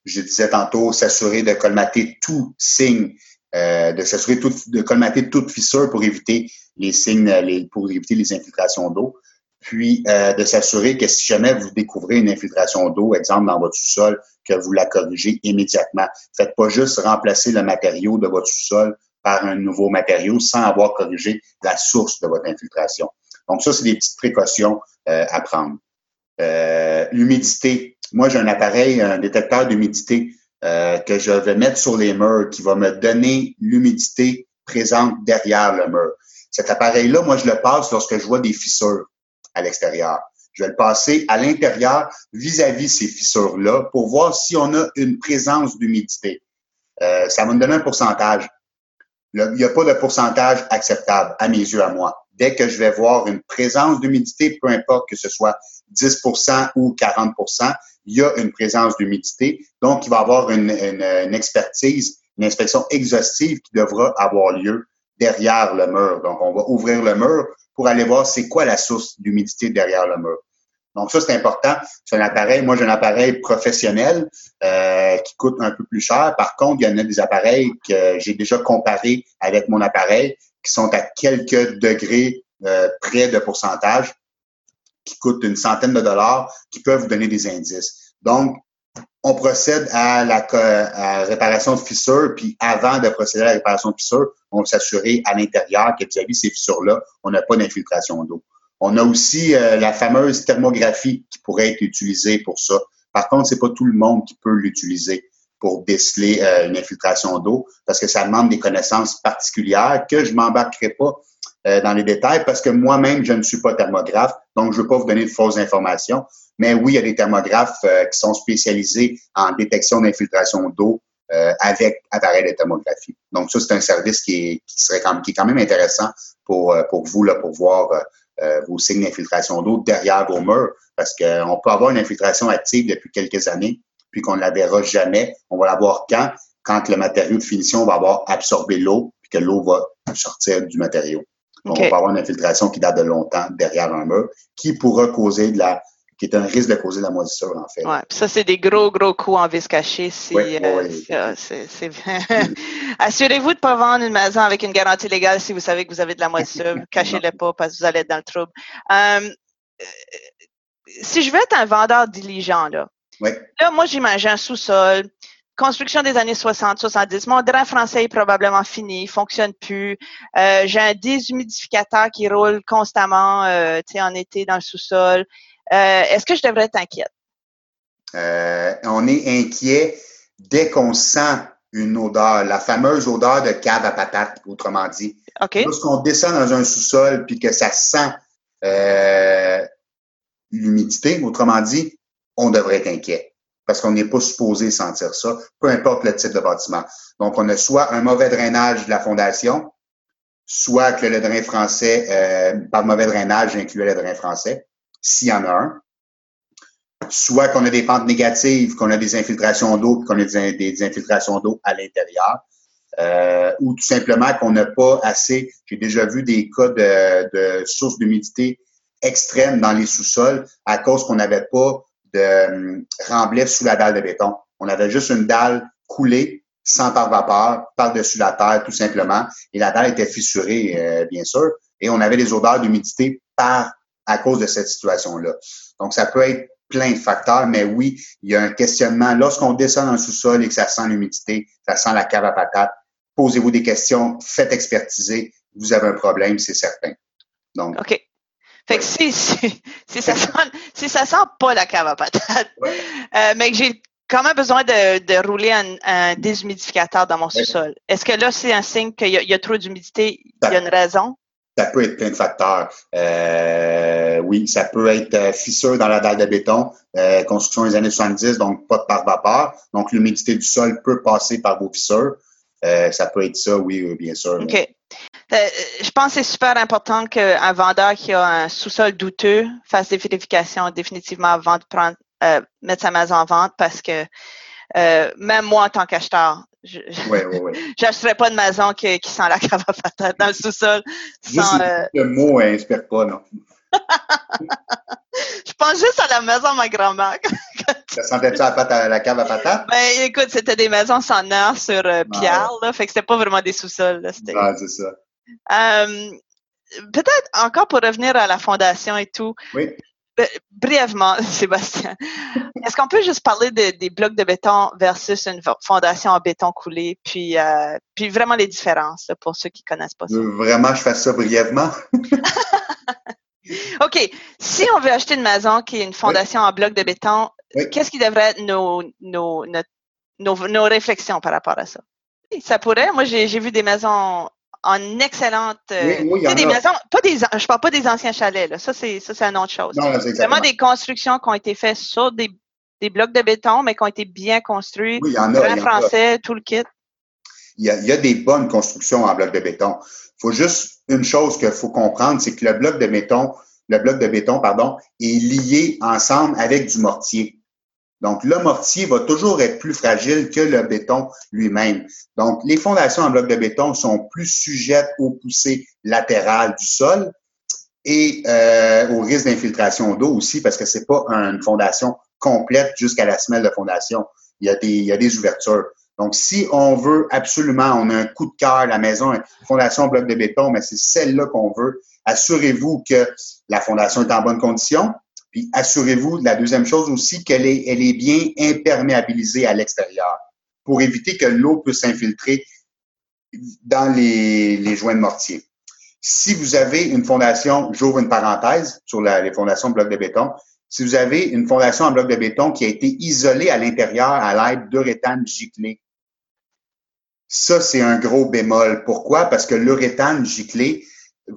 Je disais tantôt, s'assurer de colmater tout signe, euh, de s'assurer de colmater toute fissure pour éviter les signes, pour éviter les infiltrations d'eau puis euh, de s'assurer que si jamais vous découvrez une infiltration d'eau, exemple dans votre sous-sol, que vous la corrigez immédiatement. Faites pas juste remplacer le matériau de votre sous-sol par un nouveau matériau sans avoir corrigé la source de votre infiltration. Donc ça, c'est des petites précautions euh, à prendre. Euh, l'humidité. Moi, j'ai un appareil, un détecteur d'humidité que je vais mettre sur les murs qui va me donner l'humidité présente derrière le mur. Cet appareil-là, moi, je le passe lorsque je vois des fissures à l'extérieur. Je vais le passer à l'intérieur vis-à-vis ces fissures-là pour voir si on a une présence d'humidité. Euh, ça va me donner un pourcentage. Il n'y a pas de pourcentage acceptable à mes yeux, à moi. Dès que je vais voir une présence d'humidité, peu importe que ce soit 10% ou 40% il y a une présence d'humidité. Donc, il va y avoir une, une expertise, une inspection exhaustive qui devra avoir lieu derrière le mur. Donc, on va ouvrir le mur pour aller voir c'est quoi la source d'humidité derrière le mur. Donc ça, c'est important. C'est un appareil, moi j'ai un appareil professionnel euh, qui coûte un peu plus cher. Par contre, il y en a des appareils que j'ai déjà comparés avec mon appareil qui sont à quelques degrés euh, près de pourcentage, qui coûtent une centaine de dollars, qui peuvent vous donner des indices. Donc, on procède à la réparation de fissures, puis avant de procéder à la réparation de fissures, on s'assurer à l'intérieur que vis-à-vis ces fissures-là, on n'a pas d'infiltration d'eau. On a aussi euh, la fameuse thermographie qui pourrait être utilisée pour ça. Par contre, c'est pas tout le monde qui peut l'utiliser pour déceler euh, une infiltration d'eau parce que ça demande des connaissances particulières que je m'embarquerai pas euh, dans les détails parce que moi-même, je ne suis pas thermographe, donc je ne veux pas vous donner de fausses informations. Mais oui, il y a des thermographes qui sont spécialisés en détection d'infiltration d'eau avec appareil de thermographie. Donc ça, c'est un service qui, serait quand, qui est quand même intéressant pour, pour vous là, pour voir vos signes d'infiltration d'eau derrière vos murs, parce qu'on peut avoir une infiltration active depuis quelques années, puis qu'on ne la verra jamais. On va la voir quand? Quand le matériau de finition va avoir absorbé l'eau, puis que l'eau va sortir du matériau. Donc, on va avoir une infiltration qui date de longtemps derrière un mur, qui pourra causer de la qui est un risque de causer de la moisissure, en fait. Ouais, ça, c'est des gros, gros coups en vis caché. Si, euh, c'est Assurez-vous de ne pas vendre une maison avec une garantie légale si vous savez que vous avez de la moisissure. Cachez-le pas parce que vous allez être dans le trouble. Euh, si je veux être un vendeur diligent, là, là moi, j'imagine un sous-sol, construction des années 60-70. Mon drain français est probablement fini, il fonctionne plus. Euh, j'ai un déshumidificateur qui roule constamment, euh, en été dans le sous-sol. Euh, est-ce que je devrais être inquiète? Euh, on est inquiet dès qu'on sent une odeur, la fameuse odeur de cave à patates, autrement dit. Okay. Lorsqu'on descend dans un sous-sol puis que ça sent l'humidité, autrement dit, on devrait être inquiet parce qu'on n'est pas supposé sentir ça, peu importe le type de bâtiment. Donc, on a soit un mauvais drainage de la fondation, soit que le drain français, euh, par mauvais drainage, incluait le drain français, s'il y en a un. soit qu'on a des pentes négatives, qu'on a des infiltrations d'eau, qu'on a des, infiltrations d'eau à l'intérieur, euh, ou tout simplement qu'on n'a pas assez. J'ai déjà vu des cas de, de sources d'humidité extrêmes dans les sous-sols à cause qu'on n'avait pas de um, remblai sous la dalle de béton. On avait juste une dalle coulée sans par-vapeur par-dessus la terre, tout simplement. Et la dalle était fissurée, euh, bien sûr. Et on avait des odeurs d'humidité par à cause de cette situation-là. Donc, ça peut être plein de facteurs, mais oui, il y a un questionnement. Lorsqu'on descend dans le sous-sol et que ça sent l'humidité, ça sent la cave à patates, posez-vous des questions, faites expertiser, vous avez un problème, c'est certain. Donc. OK. Fait que si, si, si, ça sent, si ça sent pas la cave à patates, euh, mais que j'ai quand même besoin de, de rouler un, un, déshumidificateur dans mon sous-sol, est-ce que là, c'est un signe qu'il y, y, a trop d'humidité? Il y a une raison? Ça peut être plein de facteurs. Euh, oui, ça peut être euh, fissure dans la dalle de béton, euh, construction des années 70, donc pas de par-vapeur. Donc, l'humidité du sol peut passer par vos fissures. Ça peut être ça, oui, bien sûr. OK. je pense que c'est super important qu'un vendeur qui a un sous-sol douteux fasse des vérifications définitivement avant de mettre sa maison en vente parce que même moi, en tant qu'acheteur, je n'achèterais pas de maison qui, qui, sent la cave à patate dans le sous-sol. Sans, euh... Le mot inspire pas, non. je pense juste à la maison de ma grand-mère. Ça sentait-tu la, la cave à patate? Ben, écoute, c'était des maisons sans nerfs sur euh, Pierre, là, fait que c'était pas vraiment des sous-sols. Ah, c'est ça. Euh, Peut-être encore pour revenir à la fondation et tout. Oui. Euh, brièvement, Sébastien, est-ce qu'on peut juste parler des blocs de béton versus une fondation en béton coulé, puis, euh, puis vraiment les différences pour ceux qui connaissent pas ça? Vraiment, je fais ça brièvement. OK. Si on veut acheter une maison qui est une fondation en bloc de béton, qu'est-ce qui devrait être nos, nos, nos, nos, réflexions par rapport à ça? Ça pourrait. Moi, j'ai vu des maisons en excellente. Euh, oui, oui, des maisons, pas des, je parle pas des anciens chalets, là. Ça, c'est, ça, c'est une autre chose. Non, c'est vraiment des constructions qui ont été faites sur des, des blocs de béton, mais qui ont été bien construits. Oui, il y en a. Français, tout le kit. Il y, a, il y a des bonnes constructions en bloc de béton. Il faut juste une chose qu'il faut comprendre, c'est que le bloc de béton, le bloc de béton, pardon, est lié ensemble avec du mortier. Donc, le mortier va toujours être plus fragile que le béton lui-même. Donc, les fondations en bloc de béton sont plus sujettes aux poussées latérales du sol et euh, au risque d'infiltration d'eau aussi, parce que c'est pas une fondation complète jusqu'à la semelle de fondation. Il y a des, il y a des ouvertures. Donc, si on veut absolument, on a un coup de cœur, la maison, fondation en bloc de béton, mais c'est celle-là qu'on veut, assurez-vous que la fondation est en bonne condition, puis assurez-vous, la deuxième chose aussi, qu'elle est, bien imperméabilisée à l'extérieur pour éviter que l'eau puisse s'infiltrer dans les, les, joints de mortier. Si vous avez une fondation, j'ouvre une parenthèse sur la, les fondations de blocs de béton, si vous avez une fondation en bloc de béton qui a été isolée à l'intérieur à l'aide d'uréthane giclé, ça, c'est un gros bémol. Pourquoi? Parce que l'uréthane giclé,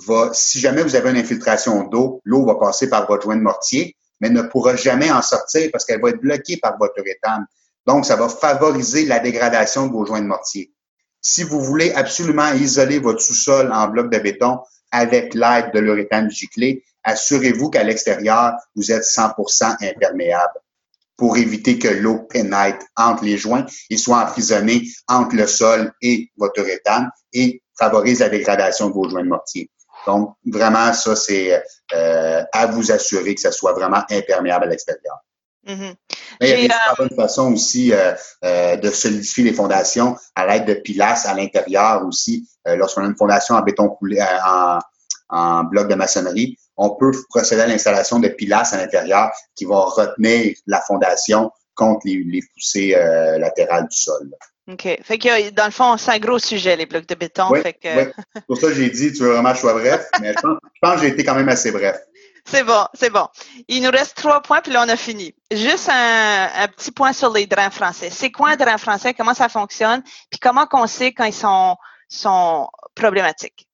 va, si jamais vous avez une infiltration d'eau, l'eau va passer par votre joint de mortier, mais ne pourra jamais en sortir parce qu'elle va être bloquée par votre uréthane. Donc, ça va favoriser la dégradation de vos joints de mortier. Si vous voulez absolument isoler votre sous-sol en bloc de béton avec l'aide de l'uréthane giclé, assurez-vous qu'à l'extérieur, vous êtes 100% imperméable pour éviter que l'eau pénètre entre les joints et soit emprisonnée entre le sol et votre uréthane et favorise la dégradation de vos joints de mortier. Donc, vraiment, ça, c'est euh, à vous assurer que ça soit vraiment imperméable à l'extérieur. Mm-hmm. Mais il y a des euh... bonnes façons aussi euh, euh, de solidifier les fondations à l'aide de pilasses à l'intérieur aussi. Euh, lorsqu'on a une fondation en béton coulé, en, en bloc de maçonnerie, on peut procéder à l'installation de pilasses à l'intérieur qui vont retenir la fondation contre les, les poussées latérales du sol. OK. Fait que dans le fond, c'est un gros sujet, les blocs de béton. Oui, fait que... oui. Pour ça, j'ai dit, tu veux vraiment que je sois bref, mais je pense, je pense que j'ai été quand même assez bref. C'est bon, c'est bon. Il nous reste trois points, puis là, on a fini. Juste un, un petit point sur les drains français. C'est quoi un drain français? Comment ça fonctionne? Puis comment qu'on sait quand ils sont, sont problématiques?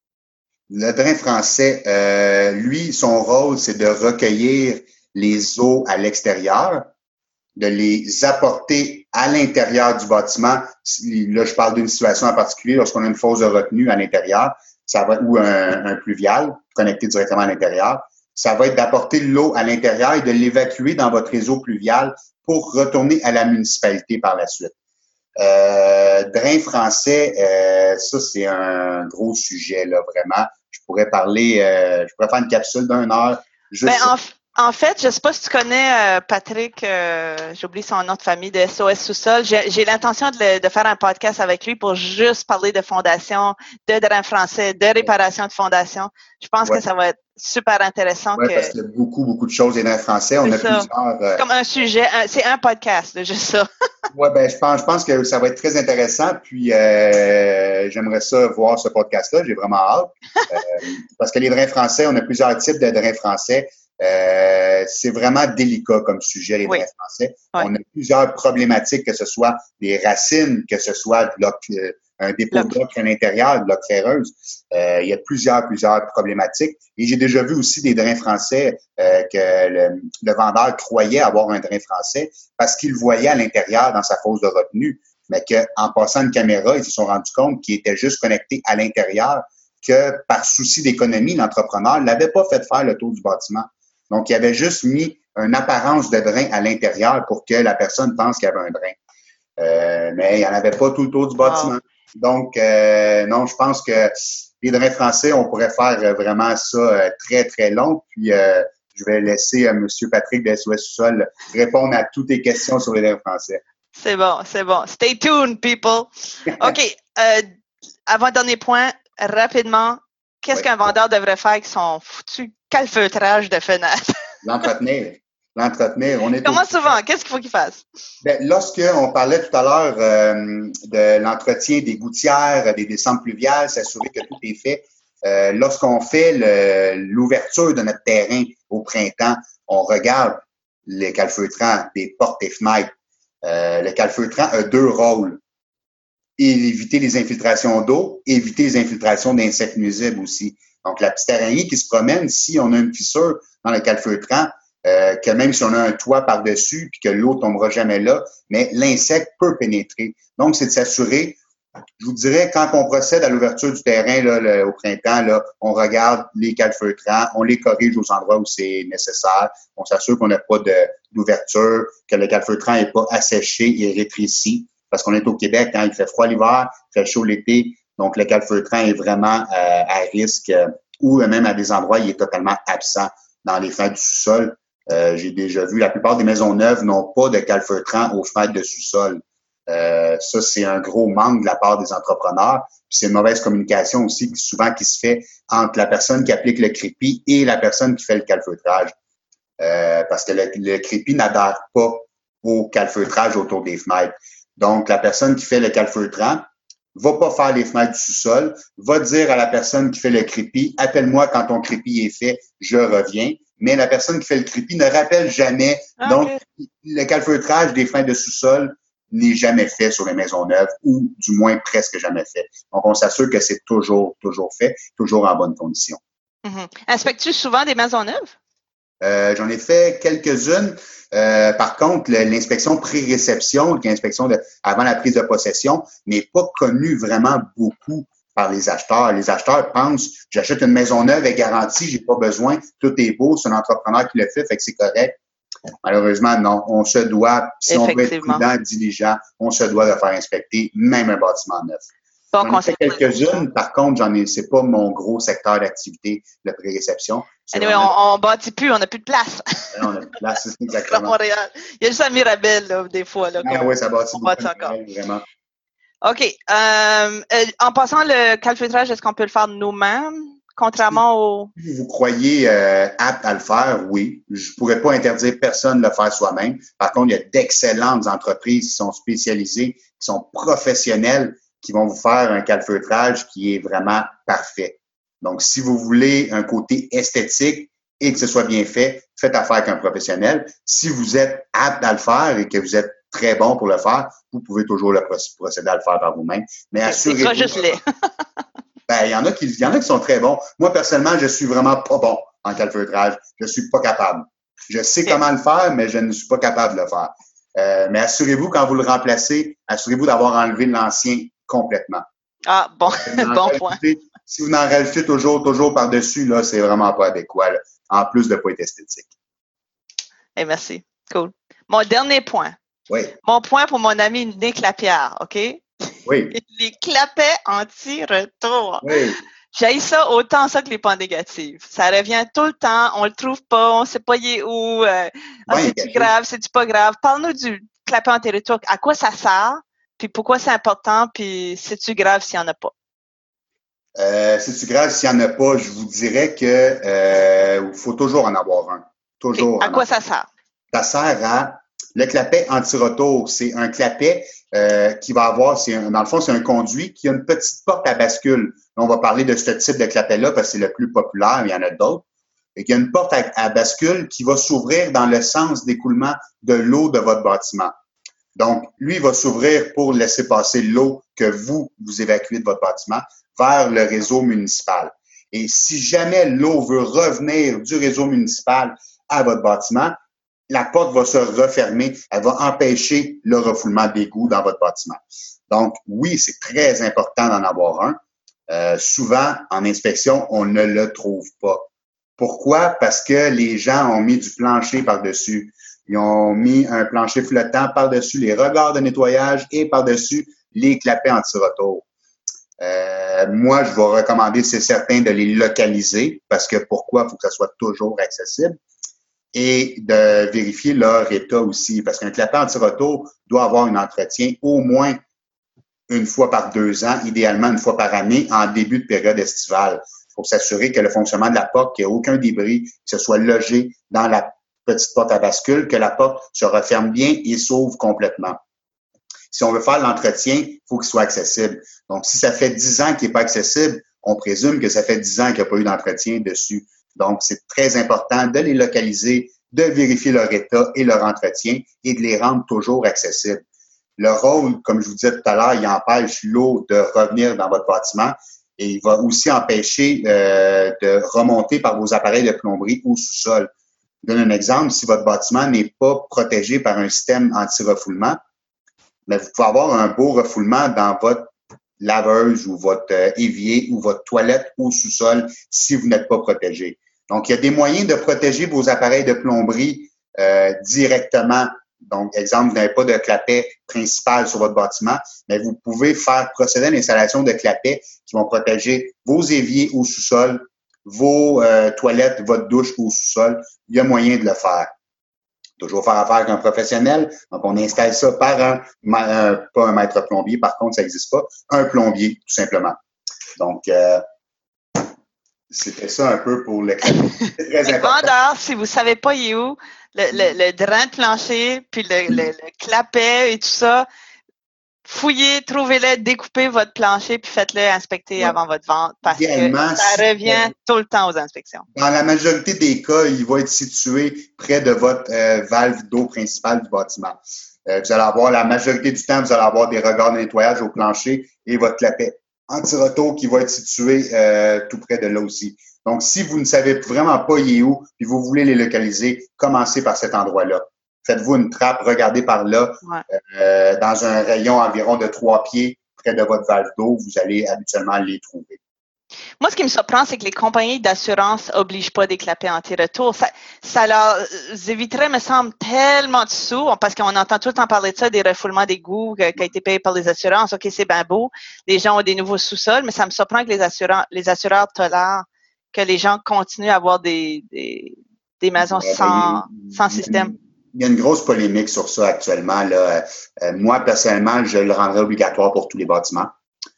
Le drain français, euh, lui, son rôle, c'est de recueillir les eaux à l'extérieur, de les apporter à l'intérieur du bâtiment. Là, je parle d'une situation en particulier lorsqu'on a une fosse de retenue à l'intérieur, ça va ou un, un pluvial connecté directement à l'intérieur. ça va être d'apporter l'eau à l'intérieur et de l'évacuer dans votre réseau pluvial pour retourner à la municipalité par la suite. Euh, drain français, euh, ça c'est un gros sujet là vraiment. Je pourrais parler, euh, je pourrais faire une capsule d'une heure. Ben, en, fait, je sais pas si tu connais euh, Patrick, j'oublie son nom de famille de SOS sous-sol. J'ai l'intention de, de, faire un podcast avec lui pour juste parler de fondation, de drain français, de réparation de fondation. Je pense que ça va être super intéressant. Oui, parce qu'il y a beaucoup, beaucoup de choses. Et dans français, on a plusieurs. Euh, Comme un sujet, c'est un podcast, juste ça. oui, ben, je pense, je pense que ça va être très intéressant. Puis, euh, j'aimerais ça voir ce podcast-là. J'ai vraiment hâte. Euh, parce que les drains français, on a plusieurs types de drains français. C'est vraiment délicat comme sujet, les drains français. On a plusieurs problématiques, que ce soit des racines, que ce soit de un dépôt d'ocre à l'intérieur de l'ocre ferreuse. Euh, il y a plusieurs, plusieurs problématiques. Et j'ai déjà vu aussi des drains français euh, que le, vendeur croyait avoir un drain français parce qu'il voyait à l'intérieur dans sa fosse de retenue, mais qu'en passant une caméra, ils se sont rendus compte qu'il était juste connecté à l'intérieur, que par souci d'économie, l'entrepreneur l'avait pas fait faire le tour du bâtiment. Donc, il avait juste mis une apparence de drain à l'intérieur pour que la personne pense qu'il y avait un drain. Euh, mais il n'y en avait pas tout le tour du bâtiment. Donc, euh, non, je pense que les drains français, on pourrait faire vraiment ça euh, très, très long. Puis, euh, je vais laisser M. Patrick de SOS Sol répondre à toutes tes questions sur les drains français. C'est bon, c'est bon. Stay tuned, people. OK. avant-dernier point, rapidement, qu'est-ce qu'un vendeur devrait faire avec son foutu calfeutrage de fenêtre? L'entretenir l'entretenir. On est Comment souvent? Qu'est-ce qu'il faut qu'il fasse? Ben, Lorsqu'on parlait tout à l'heure euh, de l'entretien des gouttières, des descentes pluviales, s'assurer que tout est fait. Euh, lorsqu'on fait l'ouverture de notre terrain au printemps, on regarde les calfeutrants des portes et fenêtres. Euh, le calfeutrant a deux rôles. éviter les infiltrations d'eau, éviter les infiltrations d'insectes nuisibles aussi. Donc, la petite araignée qui se promène, si on a une fissure dans le calfeutrant, euh, que même si on a un toit par-dessus puis que l'eau tombera jamais là, mais l'insecte peut pénétrer. Donc, c'est de s'assurer, je vous dirais, quand on procède à l'ouverture du terrain au printemps, on regarde les calfeutrants, on les corrige aux endroits où c'est nécessaire, on s'assure qu'on n'a pas d'ouverture, que le calfeutrant n'est pas asséché et rétréci, parce qu'on est au Québec, hein, il fait froid l'hiver, il fait chaud l'été, donc le calfeutrant est vraiment euh, à risque, euh, ou même à des endroits, il est totalement absent dans les fins du sous-sol. Euh, j'ai déjà vu, la plupart des maisons neuves n'ont pas de calfeutrant aux fenêtres de sous-sol. Ça, c'est un gros manque de la part des entrepreneurs. C'est une mauvaise communication aussi, souvent qui se fait entre la personne qui applique le crépi et la personne qui fait le calfeutrage. Parce que le, le crépi n'adhère pas au calfeutrage autour des fenêtres. Donc, la personne qui fait le calfeutrant va pas faire les fenêtres du sous-sol, va dire à la personne qui fait le crépi, appelle-moi quand ton crépi est fait, je reviens mais la personne qui fait le crépi ne rappelle jamais. Ah, Donc, le calfeutrage des fins de sous-sol n'est jamais fait sur les maisons neuves ou du moins presque jamais fait. Donc, on s'assure que c'est toujours, toujours fait, toujours en bonne condition. Mm Inspectes-tu souvent des maisons neuves? Euh, J'en ai fait quelques-unes. Euh, par contre, l'inspection pré-réception, l'inspection avant la prise de possession, n'est pas connue vraiment beaucoup par les acheteurs. Les acheteurs pensent, j'achète une maison neuve, et garantie, j'ai pas besoin, tout est beau, c'est un entrepreneur qui le fait, fait que c'est correct. Malheureusement, non. On se doit, si on veut être prudent, diligent, on se doit de faire inspecter même un bâtiment neuf. J'en ai fait quelques-unes. Par contre, j'en ai, c'est pas mon gros secteur d'activité, la pré-réception. Anyway, on, on bâtit plus, on n'a plus de place. on n'a plus de place, c'est exactement. À Montréal. Il y a juste à Mirabel, là, des fois. Là, ah oui, ça bâtit beaucoup. encore. Vraiment. OK. Euh, euh, en passant le calfeutrage, est-ce qu'on peut le faire nous-mêmes, contrairement au... Si vous croyez euh, apte à le faire, oui. Je pourrais pas interdire personne de le faire soi-même. Par contre, il y a d'excellentes entreprises qui sont spécialisées, qui sont professionnelles, qui vont vous faire un calfeutrage qui est vraiment parfait. Donc, si vous voulez un côté esthétique et que ce soit bien fait, faites affaire avec un professionnel. Si vous êtes apte à le faire et que vous êtes très bon pour le faire, vous pouvez toujours le procéder à le faire par vous-même. Mais assurez-vous. juste ben, il y en a qui, il y en a qui sont très bons. Moi, personnellement, je suis vraiment pas bon en calfeutrage. Je suis pas capable. Je sais comment le faire, mais je ne suis pas capable de le faire. Euh, mais assurez-vous, quand vous le remplacez, assurez-vous d'avoir enlevé l'ancien complètement. Ah, bon, bon point. Si vous en rajoutez toujours, toujours par-dessus, là, c'est vraiment pas adéquat, en plus de pas être esthétique. Eh, merci. Cool. Mon dernier point. Oui. Mon point pour mon ami Nick Lapierre, OK? Oui. les clapets anti-retour. Oui. J'ai ça autant ça que les points négatifs. Ça revient tout le temps, on le trouve pas, on sait pas il est où. Euh, ah, c'est-tu grave, c'est-tu pas grave? Parle-nous du clapet anti-retour. À quoi ça sert? Puis pourquoi c'est important? Puis c'est-tu grave s'il n'y en a pas? Euh, c'est-tu grave s'il n'y en a pas? Je vous dirais que euh, faut toujours en avoir un. Toujours. à quoi ça sert? Ça sert à le clapet anti-retour. C'est un clapet euh, qui va avoir, c'est dans le fond, c'est un conduit qui a une petite porte à bascule. on va parler de ce type de clapet-là parce que c'est le plus populaire, il y en a d'autres. Et qu'il y a une porte à, bascule qui va s'ouvrir dans le sens d'écoulement de l'eau de votre bâtiment. Donc, lui, va s'ouvrir pour laisser passer l'eau que vous, vous évacuez de votre bâtiment vers le réseau municipal. Et si jamais l'eau veut revenir du réseau municipal à votre bâtiment, la porte va se refermer, elle va empêcher le refoulement d'égouts dans votre bâtiment. Donc, oui, c'est très important d'en avoir un. Euh, souvent, en inspection, on ne le trouve pas. Pourquoi? Parce que les gens ont mis du plancher par-dessus. Ils ont mis un plancher flottant par-dessus les regards de nettoyage et par-dessus les clapets anti-retour. Euh, moi, je vais recommander, c'est certain, de les localiser parce que pourquoi? Il faut que ça soit toujours accessible et de vérifier leur état aussi. Parce qu'un clapet anti-retour doit avoir un entretien au moins une fois par deux ans, idéalement une fois par année, en début de période estivale, pour s'assurer que le fonctionnement de la porte, qu'il n'y ait aucun débris, que ce soit logé dans la petite porte à bascule, que la porte se referme bien et s'ouvre complètement. Si on veut faire l'entretien, il faut qu'il soit accessible. Donc, si ça fait dix ans qu'il n'est pas accessible, on présume que ça fait dix ans qu'il n'y a pas eu d'entretien dessus. Donc, c'est très important de les localiser, de vérifier leur état et leur entretien et de les rendre toujours accessibles. Le rôle, comme je vous disais tout à l'heure, il empêche l'eau de revenir dans votre bâtiment et il va aussi empêcher euh, de remonter par vos appareils de plomberie au sous-sol. Donne un exemple, si votre bâtiment n'est pas protégé par un système anti-refoulement, mais vous pouvez avoir un beau refoulement dans votre laveuse ou votre euh, évier ou votre toilette au sous-sol si vous n'êtes pas protégé. Donc, il y a des moyens de protéger vos appareils de plomberie euh, directement. Donc, exemple, vous n'avez pas de clapet principal sur votre bâtiment, mais vous pouvez faire procéder à l'installation de clapets qui vont protéger vos éviers au sous-sol, vos euh, toilettes, votre douche au sous-sol. Il y a moyen de le faire. Toujours faire affaire avec un professionnel. Donc, on installe ça par un, pas un maître plombier, par contre, ça n'existe pas, un plombier, tout simplement. Donc, euh, c'était ça un peu pour le très important. si vous savez pas il est où, le, le, drain de plancher, puis le, le, clapet et tout ça, fouillez, trouvez-le, découpez votre plancher, puis faites-le inspecter avant votre vente parce que ça revient tout le temps aux inspections. Dans la majorité des cas, il va être situé près de votre euh, valve d'eau principale du bâtiment. Euh, vous allez avoir, la majorité du temps, vous allez avoir des regards de nettoyage au plancher et votre clapet anti-retour qui va être situé euh, tout près de là aussi. Donc, si vous ne savez vraiment pas y est où, puis vous voulez les localiser, commencez par cet endroit-là. Faites-vous une trappe, regardez par là, euh, dans un rayon environ de trois pieds près de votre valve d'eau, vous allez habituellement les trouver. Moi, ce qui me surprend, c'est que les compagnies d'assurance obligent pas des clapets anti-retour. Ça, ça leur éviterait, me semble, tellement de sous, parce qu'on entend tout le temps parler de ça, des refoulements d'égouts qui ont été payés par les assurances. OK, c'est bien beau. Les gens ont des nouveaux sous-sols, mais ça me surprend que les assureurs, les assureurs tolèrent que les gens continuent à avoir des, des, des maisons sans, sans système. Il y a une grosse polémique sur ça actuellement. Là. Euh, moi, personnellement, je le rendrais obligatoire pour tous les bâtiments.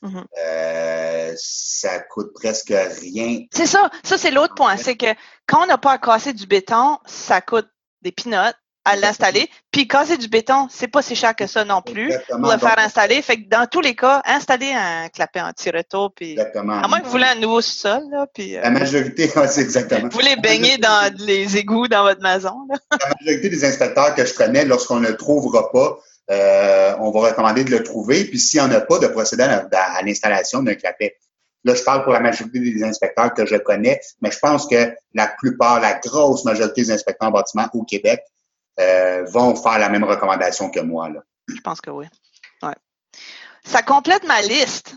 Mm-hmm. Euh, ça coûte presque rien. C'est ça. Ça, c'est l'autre point. C'est que quand on n'a pas à casser du béton, ça coûte des pinottes à l'installer. Puis casser du béton, c'est pas si cher que ça non plus pour le faire installer. Fait que dans tous les cas, installer un clapet anti-retour. Puis, exactement. À moins que vous voulez un nouveau sol. Là, puis, euh, La majorité, c'est exactement. Vous voulez baigner dans les égouts dans votre maison. Là. La majorité des inspecteurs que je connais, lorsqu'on ne trouvera pas, euh, on va recommander de le trouver. Puis s'il n'y en a pas, de procéder à, l'installation d'un clapet. Là, je parle pour la majorité des inspecteurs que je connais, mais je pense que la plupart, la grosse majorité des inspecteurs en bâtiment au Québec euh, vont faire la même recommandation que moi. Là. Je pense que oui. Ouais. Ça complète ma liste.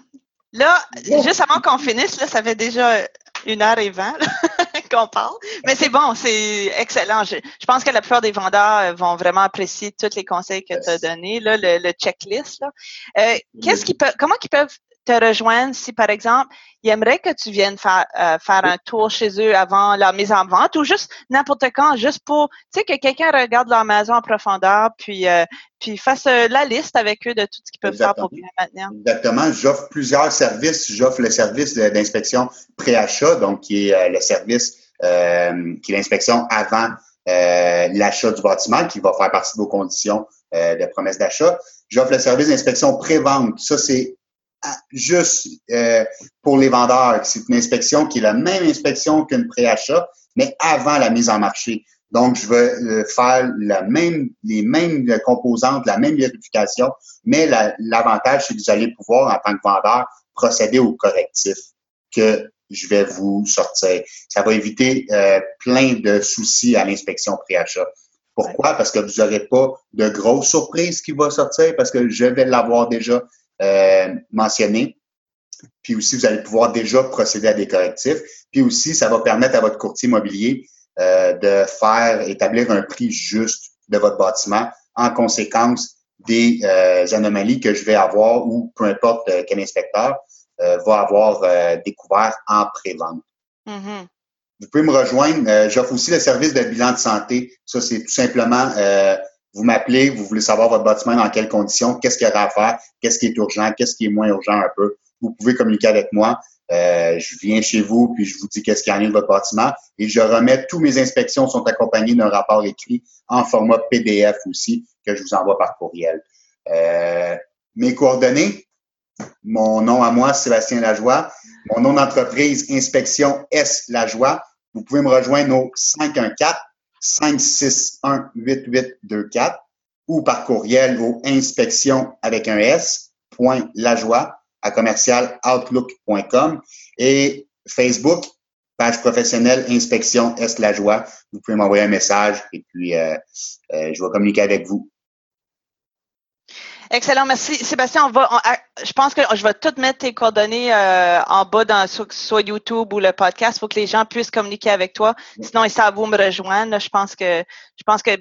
Là, juste avant qu'on finisse, là, ça fait déjà une heure et vingt qu'on parle. Mais c'est bon, c'est excellent. Je, pense que la plupart des vendeurs euh, vont vraiment apprécier tous les conseils que tu as donnés, là, le, checklist. Là. Euh, qu'est-ce qui peut, comment ils peuvent te rejoindre si, par exemple, ils aimeraient que tu viennes faire, euh, faire un tour chez eux avant la mise en vente ou juste n'importe quand, juste pour, tu sais, que quelqu'un regarde leur maison en profondeur, puis, euh, puis fasse euh, la liste avec eux de tout ce qu'ils peuvent faire pour bien maintenir. Exactement. J'offre plusieurs services. J'offre le service d'inspection pré-achat, donc qui est le service qui est l'inspection avant l'achat du bâtiment, qui va faire partie de vos conditions de promesse d'achat. J'offre le service d'inspection pré-vente. Ça, c'est juste euh, pour les vendeurs. C'est une inspection qui est la même inspection qu'une préachat, mais avant la mise en marché. Donc, je vais euh, faire la même, les mêmes composantes, la même vérification, mais l'avantage, c'est que vous allez pouvoir, en tant que vendeur, procéder au correctif que je vais vous sortir. Ça va éviter euh, plein de soucis à l'inspection préachat. Pourquoi? Parce que vous n'aurez pas de grosses surprises qui vont sortir parce que je vais l'avoir déjà euh, mentionné. Puis aussi, vous allez pouvoir déjà procéder à des correctifs. Puis aussi, ça va permettre à votre courtier immobilier euh, de faire établir un prix juste de votre bâtiment en conséquence des euh, anomalies que je vais avoir ou peu importe quel inspecteur va avoir découvert en pré-vente. Mm-hmm. Vous pouvez me rejoindre. J'offre aussi le service de bilan de santé. Ça, c'est tout simplement vous m'appelez, vous voulez savoir votre bâtiment dans quelles conditions, qu'est-ce qu'il y aura à faire, qu'est-ce qui est urgent, qu'est-ce qui est moins urgent un peu. Vous pouvez communiquer avec moi. Euh, je viens chez vous, puis je vous dis qu'est-ce qu'il y a de votre bâtiment et je remets, tous mes inspections sont accompagnées d'un rapport écrit en format PDF aussi que je vous envoie par courriel. Euh, mes coordonnées, mon nom à moi, Sébastien Lajoie. Mon nom d'entreprise, Inspection S Lajoie. Vous pouvez me rejoindre au 514 561-8824 ou par courriel au inspection avec un S, point à commercial outlook.com et Facebook, page professionnelle inspection S Lajoie. Vous pouvez m'envoyer un message et puis euh, euh, je vais communiquer avec vous. Excellent, merci. Sébastien, on va, je pense que je vais tout mettre tes coordonnées euh, en bas dans soit YouTube ou le podcast pour que les gens puissent communiquer avec toi. Sinon, ils savent où me rejoindre. Je pense que je pense que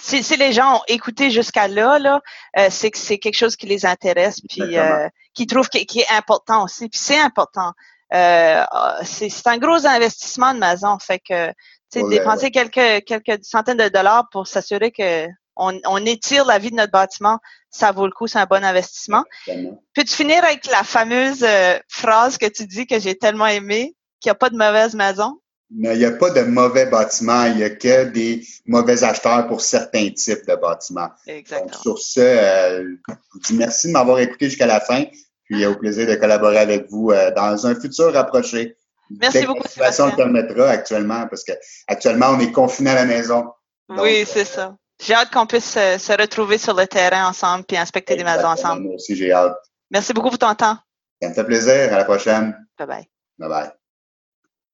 si, les gens ont écouté jusqu'à là, là euh, c'est que c'est quelque chose qui les intéresse, puis euh, qui trouvent qui, est important aussi. Puis c'est important. c'est un gros investissement de maison. Fait que dépenser quelques quelques centaines de dollars pour s'assurer que on, étire la vie de notre bâtiment, ça vaut le coup, c'est un bon investissement. Peux-tu finir avec la fameuse euh, phrase que tu dis que j'ai tellement aimée, qu'il n'y a pas de mauvaise maison? il n'y a pas de mauvais bâtiments, il n'y a que des mauvais acheteurs pour certains types de bâtiments. Exactement. sur ce, euh, je vous dis merci de m'avoir écouté jusqu'à la fin, puis au plaisir de collaborer avec vous euh, dans un futur rapproché. Merci beaucoup. La situation le permettra actuellement, parce que actuellement, on est confiné à la maison. oui, c'est ça. J'ai hâte qu'on puisse se, retrouver sur le terrain ensemble puis inspecter des maisons ensemble. Moi aussi, j'ai hâte. Merci beaucoup pour ton temps. Ça me fait plaisir. À la prochaine. Bye bye. Bye bye.